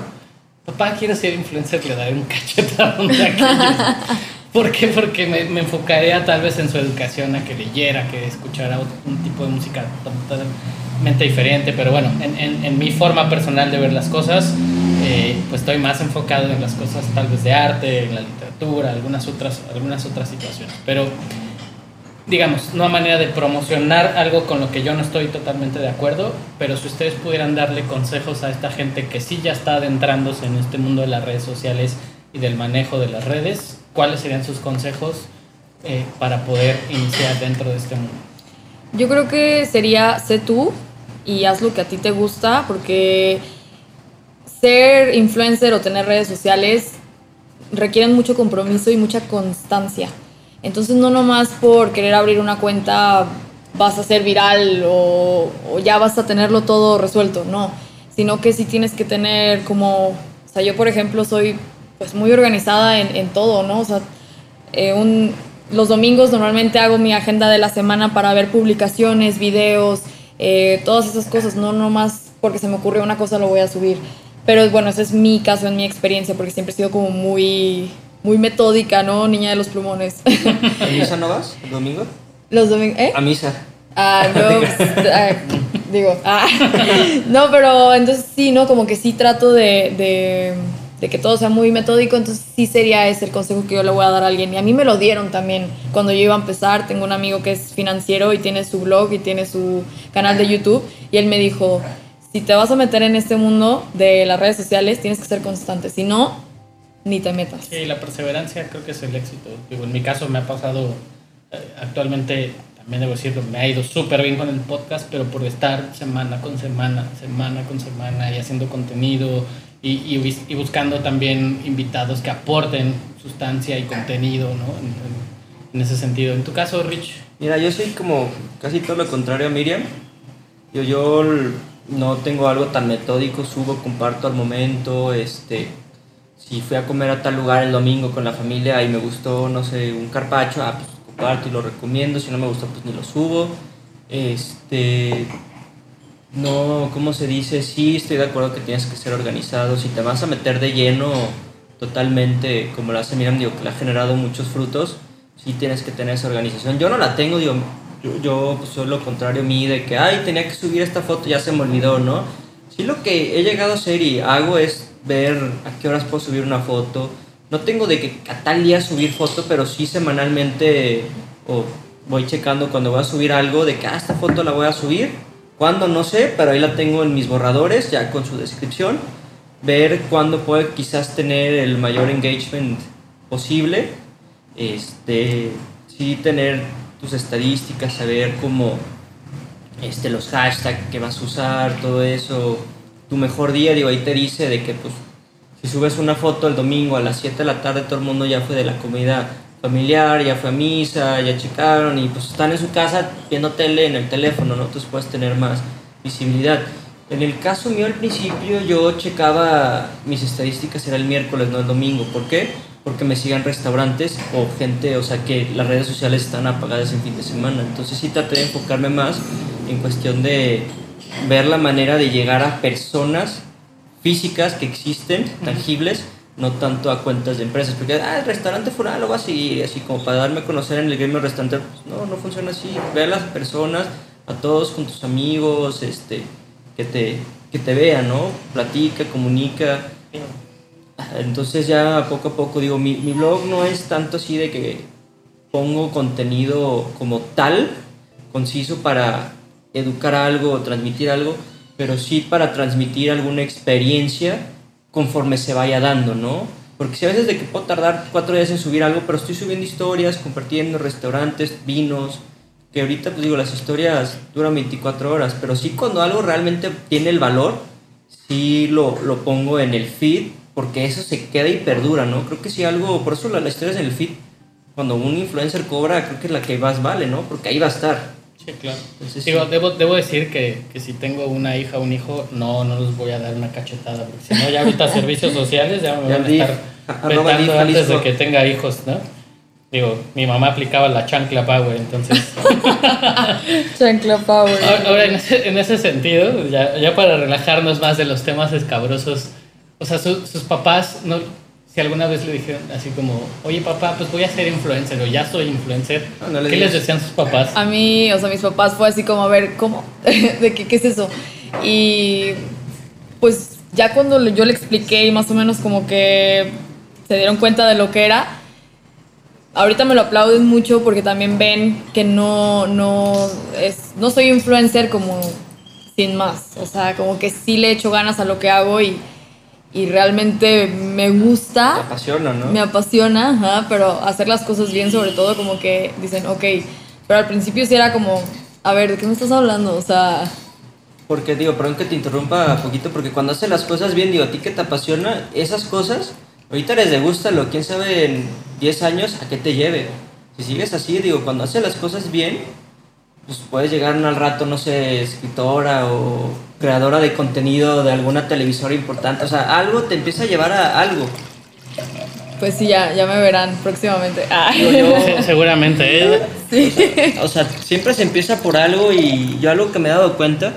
papá, quiero ser influencer, le daré un cachetadón de aquellos. ¿Por qué? Porque me, enfocaría tal vez en su educación, a que leyera, que escuchara un tipo de música totalmente diferente, pero bueno, en, mi forma personal de ver las cosas, eh, pues estoy más enfocado en las cosas tal vez de arte, en la literatura, algunas otras, algunas otras situaciones, pero digamos, no a manera de promocionar algo con lo que yo no estoy totalmente de acuerdo, pero si ustedes pudieran darle consejos a esta gente que sí ya está adentrándose en este mundo de las redes sociales y del manejo de las redes, ¿cuáles serían sus consejos eh, para poder iniciar dentro de este mundo? Yo creo que sería sé tú y haz lo que a ti te gusta, porque ser influencer o tener redes sociales requieren mucho compromiso y mucha constancia. Entonces no nomás por querer abrir una cuenta vas a ser viral o, o ya vas a tenerlo todo resuelto, no, sino que sí tienes que tener como, o sea, yo por ejemplo soy pues muy organizada en, en todo, ¿no? O sea, eh, un, los domingos normalmente hago mi agenda de la semana para ver publicaciones, videos, eh, todas esas cosas, no nomás porque se me ocurrió una cosa lo voy a subir. Pero bueno, ese es mi caso, en mi experiencia, porque siempre he sido como muy, muy metódica, ¿no? Niña de los plumones. ¿A misa no vas domingo? los domingos, ¿eh? A misa. Ah, no, pues, ah, digo, ah. no, pero entonces sí, ¿no? Como que sí trato de, de, de que todo sea muy metódico, entonces sí sería ese el consejo que yo le voy a dar a alguien. Y a mí me lo dieron también cuando yo iba a empezar. Tengo un amigo que es financiero y tiene su blog y tiene su canal de YouTube y él me dijo, si te vas a meter en este mundo de las redes sociales, tienes que ser constante, si no, ni te metas. Sí, la perseverancia creo que es el éxito. Digo, en mi caso me ha pasado eh, actualmente, también debo decirlo, me ha ido súper bien con el podcast, pero por estar semana con semana, semana con semana y haciendo contenido y, y, y buscando también invitados que aporten sustancia y contenido, ¿no? En, en- en ese sentido. En tu caso, Rich, Mira, yo soy como casi todo lo contrario a Miriam. Yo, yo no tengo algo tan metódico, subo, comparto al momento. Este, si fui a comer a tal lugar el domingo con la familia y me gustó, no sé, un carpacho, ah, pues comparto y lo recomiendo. Si no me gustó, pues ni lo subo. Este, no, ¿cómo se dice? Sí, estoy de acuerdo que tienes que ser organizado. Si te vas a meter de lleno totalmente, como lo hace Miriam, que le ha generado muchos frutos, sí tienes que tener esa organización. Yo no la tengo, digo, yo, pues, soy lo contrario a mí, de que, ay, tenía que subir esta foto, ya se me olvidó, ¿no? Sí, lo que he llegado a hacer y hago es ver a qué horas puedo subir una foto. No tengo de que a tal día subir foto, pero sí semanalmente o voy checando cuando voy a subir algo de que, ah, esta foto la voy a subir. Cuándo, no sé, pero ahí la tengo en mis borradores, ya con su descripción. Ver cuándo puede quizás tener el mayor engagement posible. Este, sí tener tus estadísticas, saber cómo este, los hashtags que vas a usar, todo eso. Tu mejor día, digo, ahí te dice de que pues si subes una foto el domingo a las 7 de la tarde, todo el mundo ya fue de la comida familiar, ya fue a misa, ya checaron y pues están en su casa viendo tele en el teléfono, ¿no? Entonces puedes tener más visibilidad. En el caso mío al principio yo checaba mis estadísticas era el miércoles, no el domingo. ¿Por qué? Porque me sigan restaurantes o gente, o sea que las redes sociales están apagadas en fin de semana. Entonces sí traté de enfocarme más en cuestión de ver la manera de llegar a personas físicas que existen, tangibles, no tanto a cuentas de empresas, porque ah, el restaurante fulano lo va a seguir, así como para darme a conocer en el gremio restaurante, pues, no, no funciona así, ve a las personas, a todos con tus amigos, este, que te, que te vean, ¿no? Platica, comunica, entonces ya poco a poco digo, mi, mi blog no es tanto así de que pongo contenido como tal, conciso para educar algo o transmitir algo, pero sí para transmitir alguna experiencia conforme se vaya dando, ¿no? Porque si a veces de que puedo tardar cuatro días en subir algo, pero estoy subiendo historias, compartiendo restaurantes, vinos, que ahorita pues digo, las historias duran 24 horas, pero sí cuando algo realmente tiene el valor, sí lo, lo pongo en el feed, porque eso se queda y perdura, ¿no? Creo que si algo, por eso la- las historias en el feed cuando un influencer cobra, creo que es la que más vale, ¿no? Porque ahí va a estar. Sí, claro. Entonces, Digo, sí. debo, debo decir que, que si tengo una hija o un hijo, no, no les voy a dar una cachetada, porque si no, ya ahorita servicios sociales ya me Ya van a estar di vetando antes de que tenga hijos, ¿no? Digo, mi mamá aplicaba la chancla power, entonces... Chancla Power. Ahora, ahora, en, ese, en ese sentido, ya, ya para relajarnos más de los temas escabrosos, o sea, su- sus papás, no, si alguna vez le dijeron así como, oye papá, pues voy a ser influencer o ya soy influencer, No, no le ¿qué digas. les decían sus papás? A mí, o sea, mis papás fue así como, a ver, ¿cómo? ¿De qué, qué es eso? Y pues ya cuando yo le expliqué y más o menos como que se dieron cuenta de lo que era, ahorita me lo aplauden mucho porque también ven que no, no, es, no soy influencer como sin más. O sea, como que sí le echo ganas a lo que hago y, y realmente me gusta apasiona, ¿no? me apasiona, ajá, pero hacer las cosas bien, sobre todo, como que dicen, ok, pero al principio sí era como, a ver, ¿de qué me estás hablando? O sea, Porque digo, perdón que te interrumpa un poquito, porque cuando haces las cosas bien, digo, a ti que te apasiona, esas cosas, ahorita les lo quién sabe en 10 años a qué te lleve. Si sigues así, digo, cuando haces las cosas bien, pues puedes llegar al rato, no sé, escritora o creadora de contenido de alguna televisora importante, o sea, algo te empieza a llevar a algo. pues sí, ya, ya me verán próximamente. Ah. Yo, Seguramente, ¿eh? Sí. O sea, siempre se empieza por algo y yo algo que me he dado cuenta,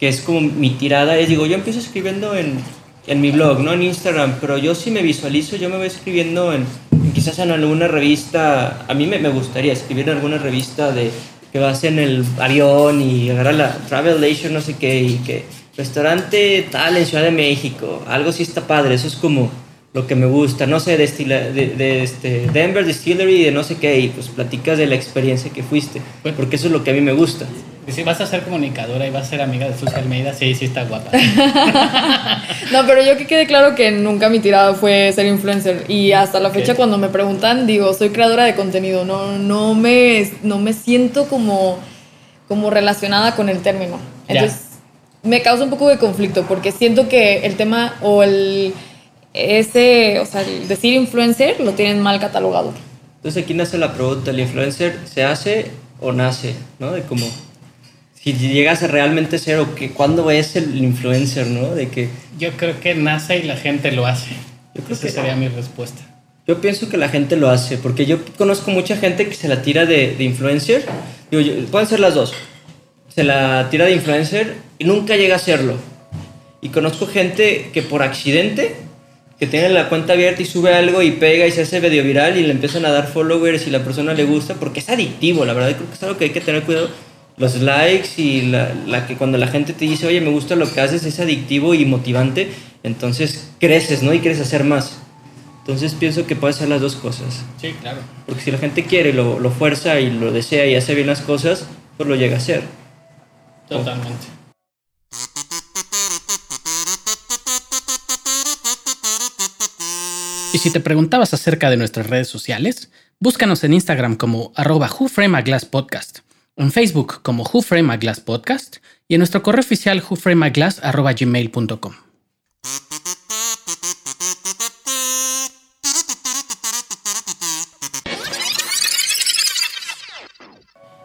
que es como mi tirada, es digo, yo empiezo escribiendo en, en mi blog, no en Instagram, pero yo si me visualizo, yo me voy escribiendo en, en quizás en alguna revista, a mí me, me gustaría escribir en alguna revista de que vas en el avión y agarrar la Travel Leisure, no sé qué, y que restaurante tal en Ciudad de México, algo sí está padre, eso es como lo que me gusta, no sé, de, estila- de, de este Denver Distillery, de no sé qué, y pues platicas de la experiencia que fuiste, porque eso es lo que a mí me gusta. Si vas a ser comunicadora y vas a ser amiga de Susi Almeida, sí, sí está guapa. No, pero yo que quede claro que nunca mi tirada fue ser influencer y hasta la fecha cuando me preguntan digo soy creadora de contenido, no, no, me, no me siento como, como relacionada con el término. Ya. Entonces me causa un poco de conflicto porque siento que el tema o el ese, o sea, el decir influencer lo tienen mal catalogado. Entonces aquí nace la pregunta, ¿el influencer se hace o nace? ¿No? De como, si llegas a realmente ser o que, ¿cuándo es el influencer? ¿No? De que Yo creo que nace y la gente lo hace. Yo creo Esa que sería no. mi respuesta. Yo pienso que la gente lo hace, porque yo conozco mucha gente que se la tira de, de influencer. Digo, yo- pueden ser las dos. Se la tira de influencer y nunca llega a serlo. Y conozco gente que por accidente, que tiene la cuenta abierta y sube algo y pega y se hace medio viral y le empiezan a dar followers y la persona le gusta, porque es adictivo, la verdad. Creo que es algo que hay que tener cuidado. Los likes y la, la que cuando la gente te dice, oye, me gusta lo que haces, es adictivo y motivante, entonces creces, ¿no? Y quieres hacer más. Entonces pienso que puede ser las dos cosas. Sí, claro. Porque si la gente quiere, lo, lo fuerza y lo desea y hace bien las cosas, pues lo llega a hacer. Totalmente. Y si te preguntabas acerca de nuestras redes sociales, búscanos en Instagram como arroba whoframeaglasspodcast, en Facebook como whoframeaglasspodcast y en nuestro correo oficial whoframeaglass arroba gmail.com.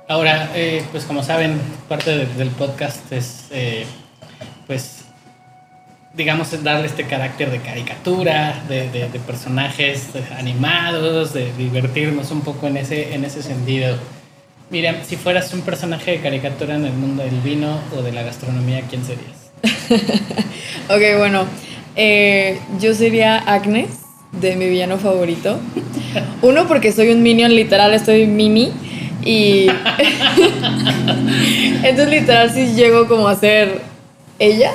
Ahora, eh, pues como saben, parte de- del podcast es, eh, pues, digamos, darle este carácter de caricatura, de- de personajes animados, de divertirnos un poco en ese, en ese sentido. Miriam, si fueras un personaje de caricatura en el mundo del vino o de la gastronomía, ¿quién serías? Ok, bueno, eh, yo sería Agnes, de mi villano favorito. Uno, porque soy un minion, literal, estoy mini. Y. Entonces, literal, sí llego como a ser ella.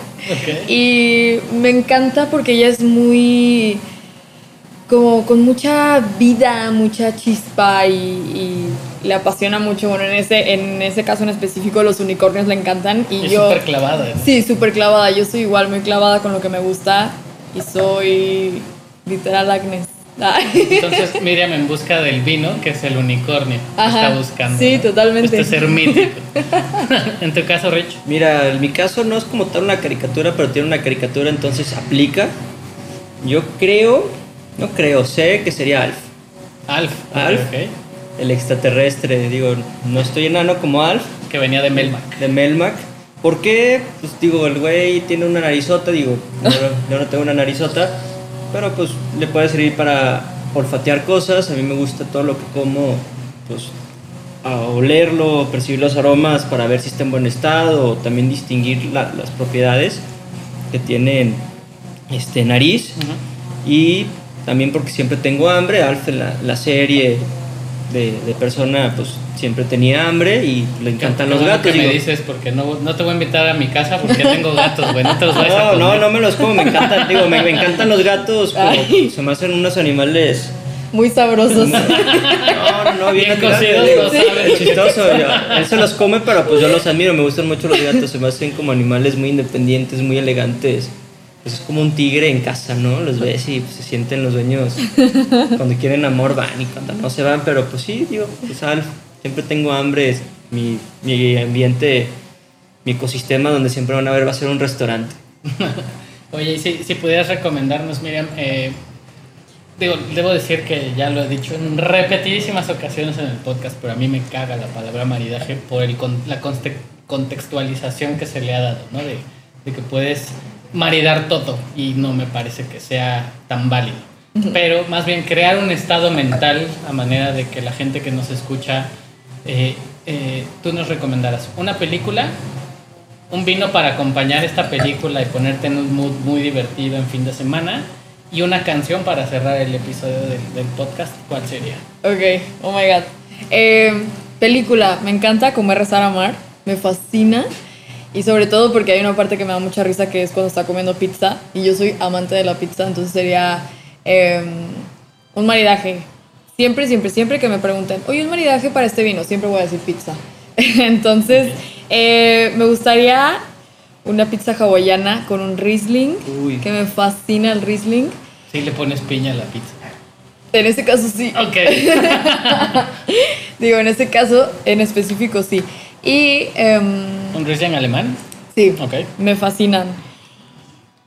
Y me encanta porque ella es muy. como con mucha vida, mucha chispa y, y le apasiona mucho. Bueno, en ese, en ese caso en específico, los unicornios le encantan. Y Es yo. súper clavada. ¿no? Sí, súper clavada. Yo soy igual muy clavada con lo que me gusta y soy literal Agnes. Entonces, Miriam en busca del vino, que es el unicornio, que Ajá, está buscando. sí, ¿no? totalmente. Este ser mítico. en tu caso, Rich. Mira, en mi caso no es como tal una caricatura, pero tiene una caricatura, entonces aplica. Yo creo, no creo, sé que sería Alf. Alf. Alf. ok. El extraterrestre, digo, no estoy enano como Alf, Que venía de Melmac. de Melmac. ¿Por qué? Pues digo, el güey tiene una narizota, digo, yo no, yo no tengo una narizota, pero pues le puede servir para olfatear cosas. A mí me gusta todo lo que como, pues a olerlo, percibir los aromas para ver si está en buen estado, o también distinguir la- las propiedades que tienen este, nariz. Ujú. Y también porque siempre tengo hambre, Alf en la, la serie de, de persona pues siempre tenía hambre y le encantan los gatos. que me digo. dices porque no, no te voy a invitar a mi casa porque tengo gatos, güey. No te los vayas a No, comer. no, no me los como, me encantan, digo, me, me encantan los gatos, como Ay. se me hacen unos animales. Muy sabrosos. No, no, no, bien, Bien cocidos, lo sí, sabes. es chistoso. yo- él se los come, pero pues yo los admiro, me gustan mucho los gatos, se me hacen como animales muy independientes, muy elegantes. Pues es como un tigre en casa, ¿no? Los ves y pues, se sienten los dueños. Cuando quieren amor van y cuando no se van, pero pues sí, digo, pues Alf, siempre tengo hambre, es mi, mi ambiente, mi ecosistema donde siempre van a ver va a ser un restaurante. Oye, y si, si pudieras recomendarnos, Miriam, eh, digo, debo decir que ya lo he dicho en repetidísimas ocasiones en el podcast, pero a mí me caga la palabra maridaje por el, con- la contextualización que se le ha dado, ¿no? De, de que puedes maridar todo y no me parece que sea tan válido. Pero más bien crear un estado mental a manera de que la gente que nos escucha, eh, eh, tú nos recomendarás una película un vino para acompañar esta película y ponerte en un mood muy divertido en fin de semana y una canción para cerrar el episodio del, podcast, ¿cuál sería? Ok, oh my god. Eh, película, me encanta Comer, Rezar, Amar. Me fascina. Y sobre todo porque hay una parte que me da mucha risa que es cuando está comiendo pizza. Y yo soy amante de la pizza, entonces sería eh, un maridaje. Siempre, siempre, siempre que me pregunten, oye, un maridaje para este vino, siempre voy a decir pizza. entonces, eh, me gustaría una pizza hawaiana con un Riesling, Uy. que me fascina el Riesling. Si le pones piña a la pizza. En este caso sí. Ok. Digo, en este caso en específico sí. Y em, ¿Un Riesling alemán? sí, Ok. me fascinan.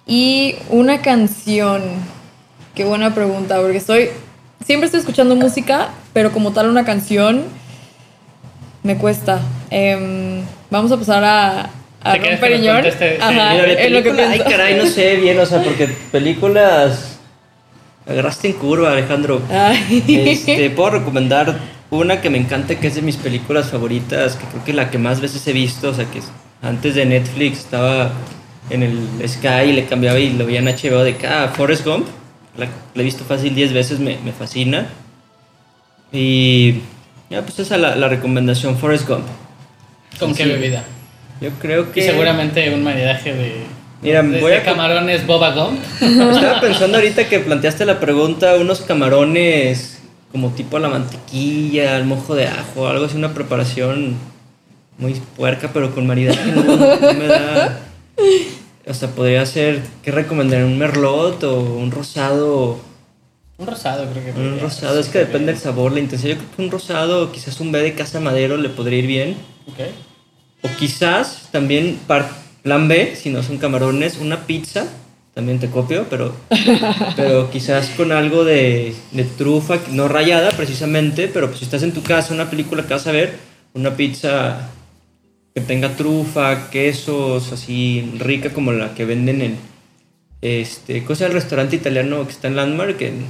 Y una canción. Qué buena pregunta, porque estoy. Siempre estoy escuchando música, pero como tal una canción me cuesta. Em, vamos a pasar a, a ¿Te quieres Ron Periñón. Ajá, Mira, es lo que película, ay pienso. caray, no sé bien, o sea, porque películas agarraste en curva, Alejandro. Ay. Este, puedo recomendar una que me encanta, que es de mis películas favoritas, que creo que la que más veces he visto, o sea, que es- antes de Netflix estaba en el Sky y le cambiaba y lo veía en HBO de acá, Forrest Gump, la, la he visto fácil 10 veces, me, me fascina. Y ya, pues esa es la, la recomendación, Forrest Gump. ¿Con qué bebida? Yo creo que... Y seguramente un maridaje de, Mira, de- voy de a- camarones Boba Gump. Estaba pensando ahorita que planteaste la pregunta, unos camarones como tipo a la mantequilla, al mojo de ajo, algo así, una preparación muy puerca, pero con maridaje no, no me da... Sea, podría ser, ¿qué recomendar? ¿Un merlot o un rosado? Un rosado creo que. Un rosado, es que depende del sabor, la intensidad. Yo creo que un rosado, quizás un B de Casa Madero le podría ir bien. Ok. O quizás también, plan B, si no son camarones, una pizza. También te copio, pero, pero quizás con algo de, de trufa, no rayada precisamente, pero pues si estás en tu casa, una película que vas a ver, una pizza que tenga trufa, quesos, así rica como la que venden en este, cosa del restaurante italiano que está en Landmark, en,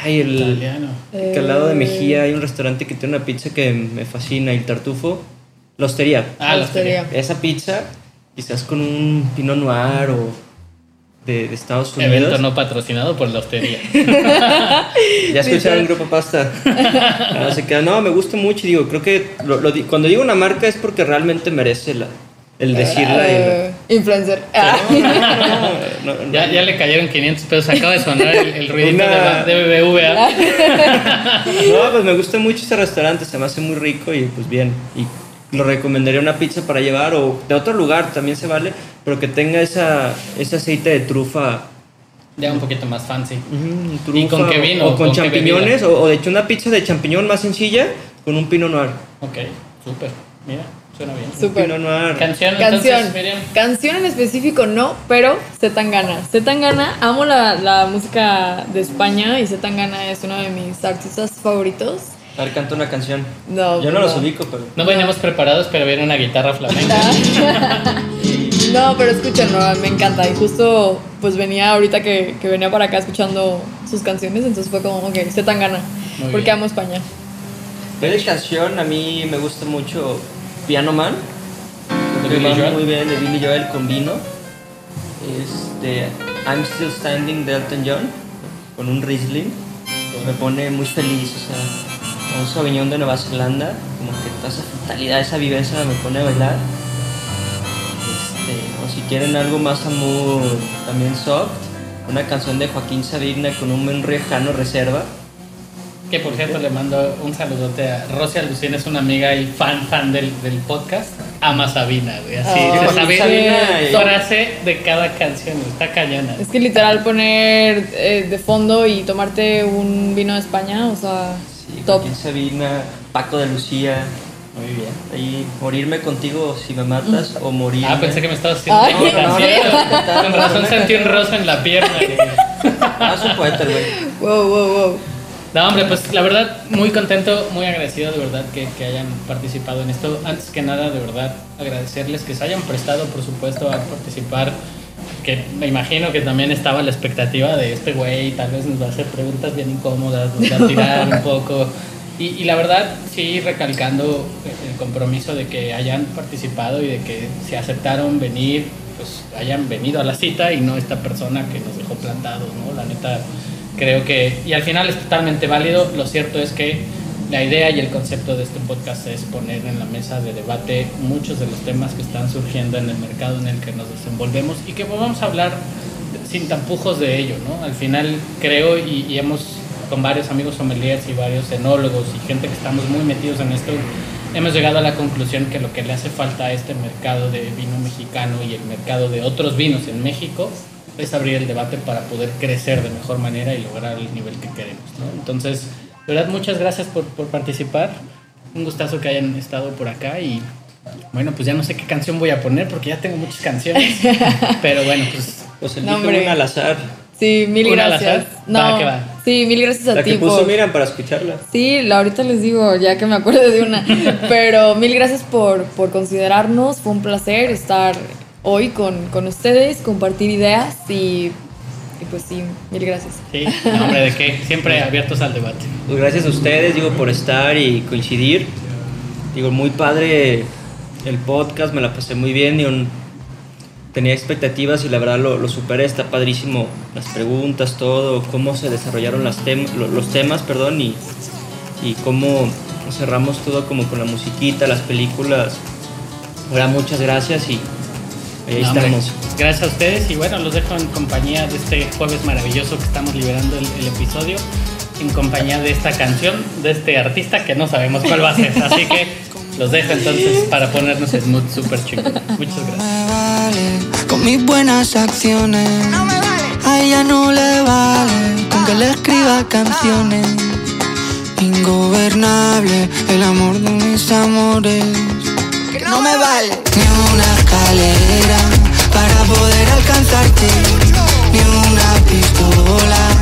ay, el, Italiano. que al lado de Mejía hay un restaurante que tiene una pizza que me fascina, el tartufo, la hostería. Ah, la Hostería. hostería. Esa pizza, quizás con un Pinot Noir o de, de Estados Unidos. Evento no patrocinado por la hostería. Ya escucharon Grupo Pasta. No, se queda- no, me gusta mucho y digo, creo que lo- lo di- cuando digo una marca es porque realmente merece la, el decirla. y Eh, influencer. Ah. la- no, no, no, ya, ya le cayeron 500 pesos. Acaba de sonar el, el ruidito Una- de, de BBVA. No, pues me gusta mucho ese restaurante, se me hace muy rico y pues bien. Y lo recomendaría una pizza para llevar o de otro lugar también se vale, pero que tenga esa, ese aceite de trufa. Ya un poquito más fancy. ujú, trufa ¿Y con qué vino? O con, ¿Con qué champiñones, o, o de hecho una pizza de champiñón más sencilla con un pino noir. Ok, súper. Mira. Suena bien. Súper. Pinot Noir. Canción, Canción. entonces. Canción en específico no, pero Zetangana. Zetangana, amo la, la música de España y Zetangana es uno de mis artistas favoritos. A ver, canta una canción. No, Yo no no. los ubico, pero. No veníamos preparados, pero viene una guitarra flamenca. No, pero escúchenlo, me encanta. Y justo pues venía ahorita que, que venía para acá escuchando sus canciones, entonces fue como, ok, Zetangana, Muy porque bien. amo España. De canción, a mí me gusta mucho Piano Man. ¿De Billy va Joel? muy bien de Billy Joel con vino. Este, I'm Still Standing de Elton John con un Riesling. Me pone muy feliz, o sea, un Sauvignon de Nueva Zelanda, como que toda esa frutalidad, esa viveza me pone a bailar. Este, o si quieren algo más amor, también soft, una canción de Joaquín Sabina con un buen riojano reserva. Que por cierto le mando un saludote a Rosy Alucina, es una amiga y fan fan del, del podcast. Ama Sabina, güey. Así Oh, se sabe Sabina, frase de cada canción, está cañona. Es que literal poner eh, de fondo y tomarte un vino de España, o sea, top. Joaquín Sabina, Paco de Lucía. Muy bien. Ahí, morirme contigo si me matas o morir. Ah, pensé que me estabas haciendo Ay, no, no, no, Con razón sentí un rosa en la pierna. Ah, es un poeta, el güey. Wow, wow, wow. No, hombre, pues la verdad, muy contento, muy agradecido de verdad que, que hayan participado en esto. Antes que nada, de verdad, agradecerles que se hayan prestado, por supuesto, a participar. Que me imagino que también estaba la expectativa de este güey, tal vez nos va a hacer preguntas bien incómodas, nos va a tirar un poco. Y, y la verdad, sí, recalcando el compromiso de que hayan participado y de que se aceptaron venir, pues hayan venido a la cita y no esta persona que nos dejó plantados, ¿no? La neta, creo que, y al final es totalmente válido, lo cierto es que la idea y el concepto de este podcast es poner en la mesa de debate muchos de los temas que están surgiendo en el mercado en el que nos desenvolvemos y que vamos a hablar sin tampujos de ello, ¿no? Al final creo y, y hemos con varios amigos sommeliers y varios enólogos y gente que estamos muy metidos en esto, hemos llegado a la conclusión que lo que le hace falta a este mercado de vino mexicano y el mercado de otros vinos en México es abrir el debate para poder crecer de mejor manera y lograr el nivel que queremos. ¿no? Entonces, de verdad, muchas gracias por, por participar. Un gustazo que hayan estado por acá y bueno, pues ya no sé qué canción voy a poner porque ya tengo muchas canciones. Pero bueno, pues Pues No, hombre. una al azar. Sí, mil ¿Una al gracias. azar? Va, que va. Sí, mil gracias a La ti que puso por- Miran para escucharla. Sí, la- ahorita les digo, ya que me acuerdo de una. Pero mil gracias por, por considerarnos. Fue un placer estar hoy con, con ustedes, compartir ideas y, y pues sí, mil gracias. sí, no, hombre, de qué, siempre abiertos al debate. Pues gracias a ustedes, digo, por estar y coincidir. Digo, muy padre el podcast, me la pasé muy bien. Digo, tenía expectativas y la verdad lo, lo superé. Está padrísimo las preguntas, todo, cómo se desarrollaron las tem- lo- los temas, perdón, y, y cómo cerramos todo como con la musiquita, las películas. Ahora, muchas gracias y ahí No, hombre, estamos. Gracias a ustedes y bueno, los dejo en compañía de este jueves maravilloso que estamos liberando el, el episodio, en compañía de esta canción, de este artista que no sabemos cuál va a ser. Así que los dejo entonces para ponernos en mood súper chingón. Muchas gracias. me vale con mis buenas acciones. A ella no le vale con que le escriba canciones. Ingobernable el amor de mis amores no, me vale. vale ni una escalera para poder alcanzarte, ni una pistola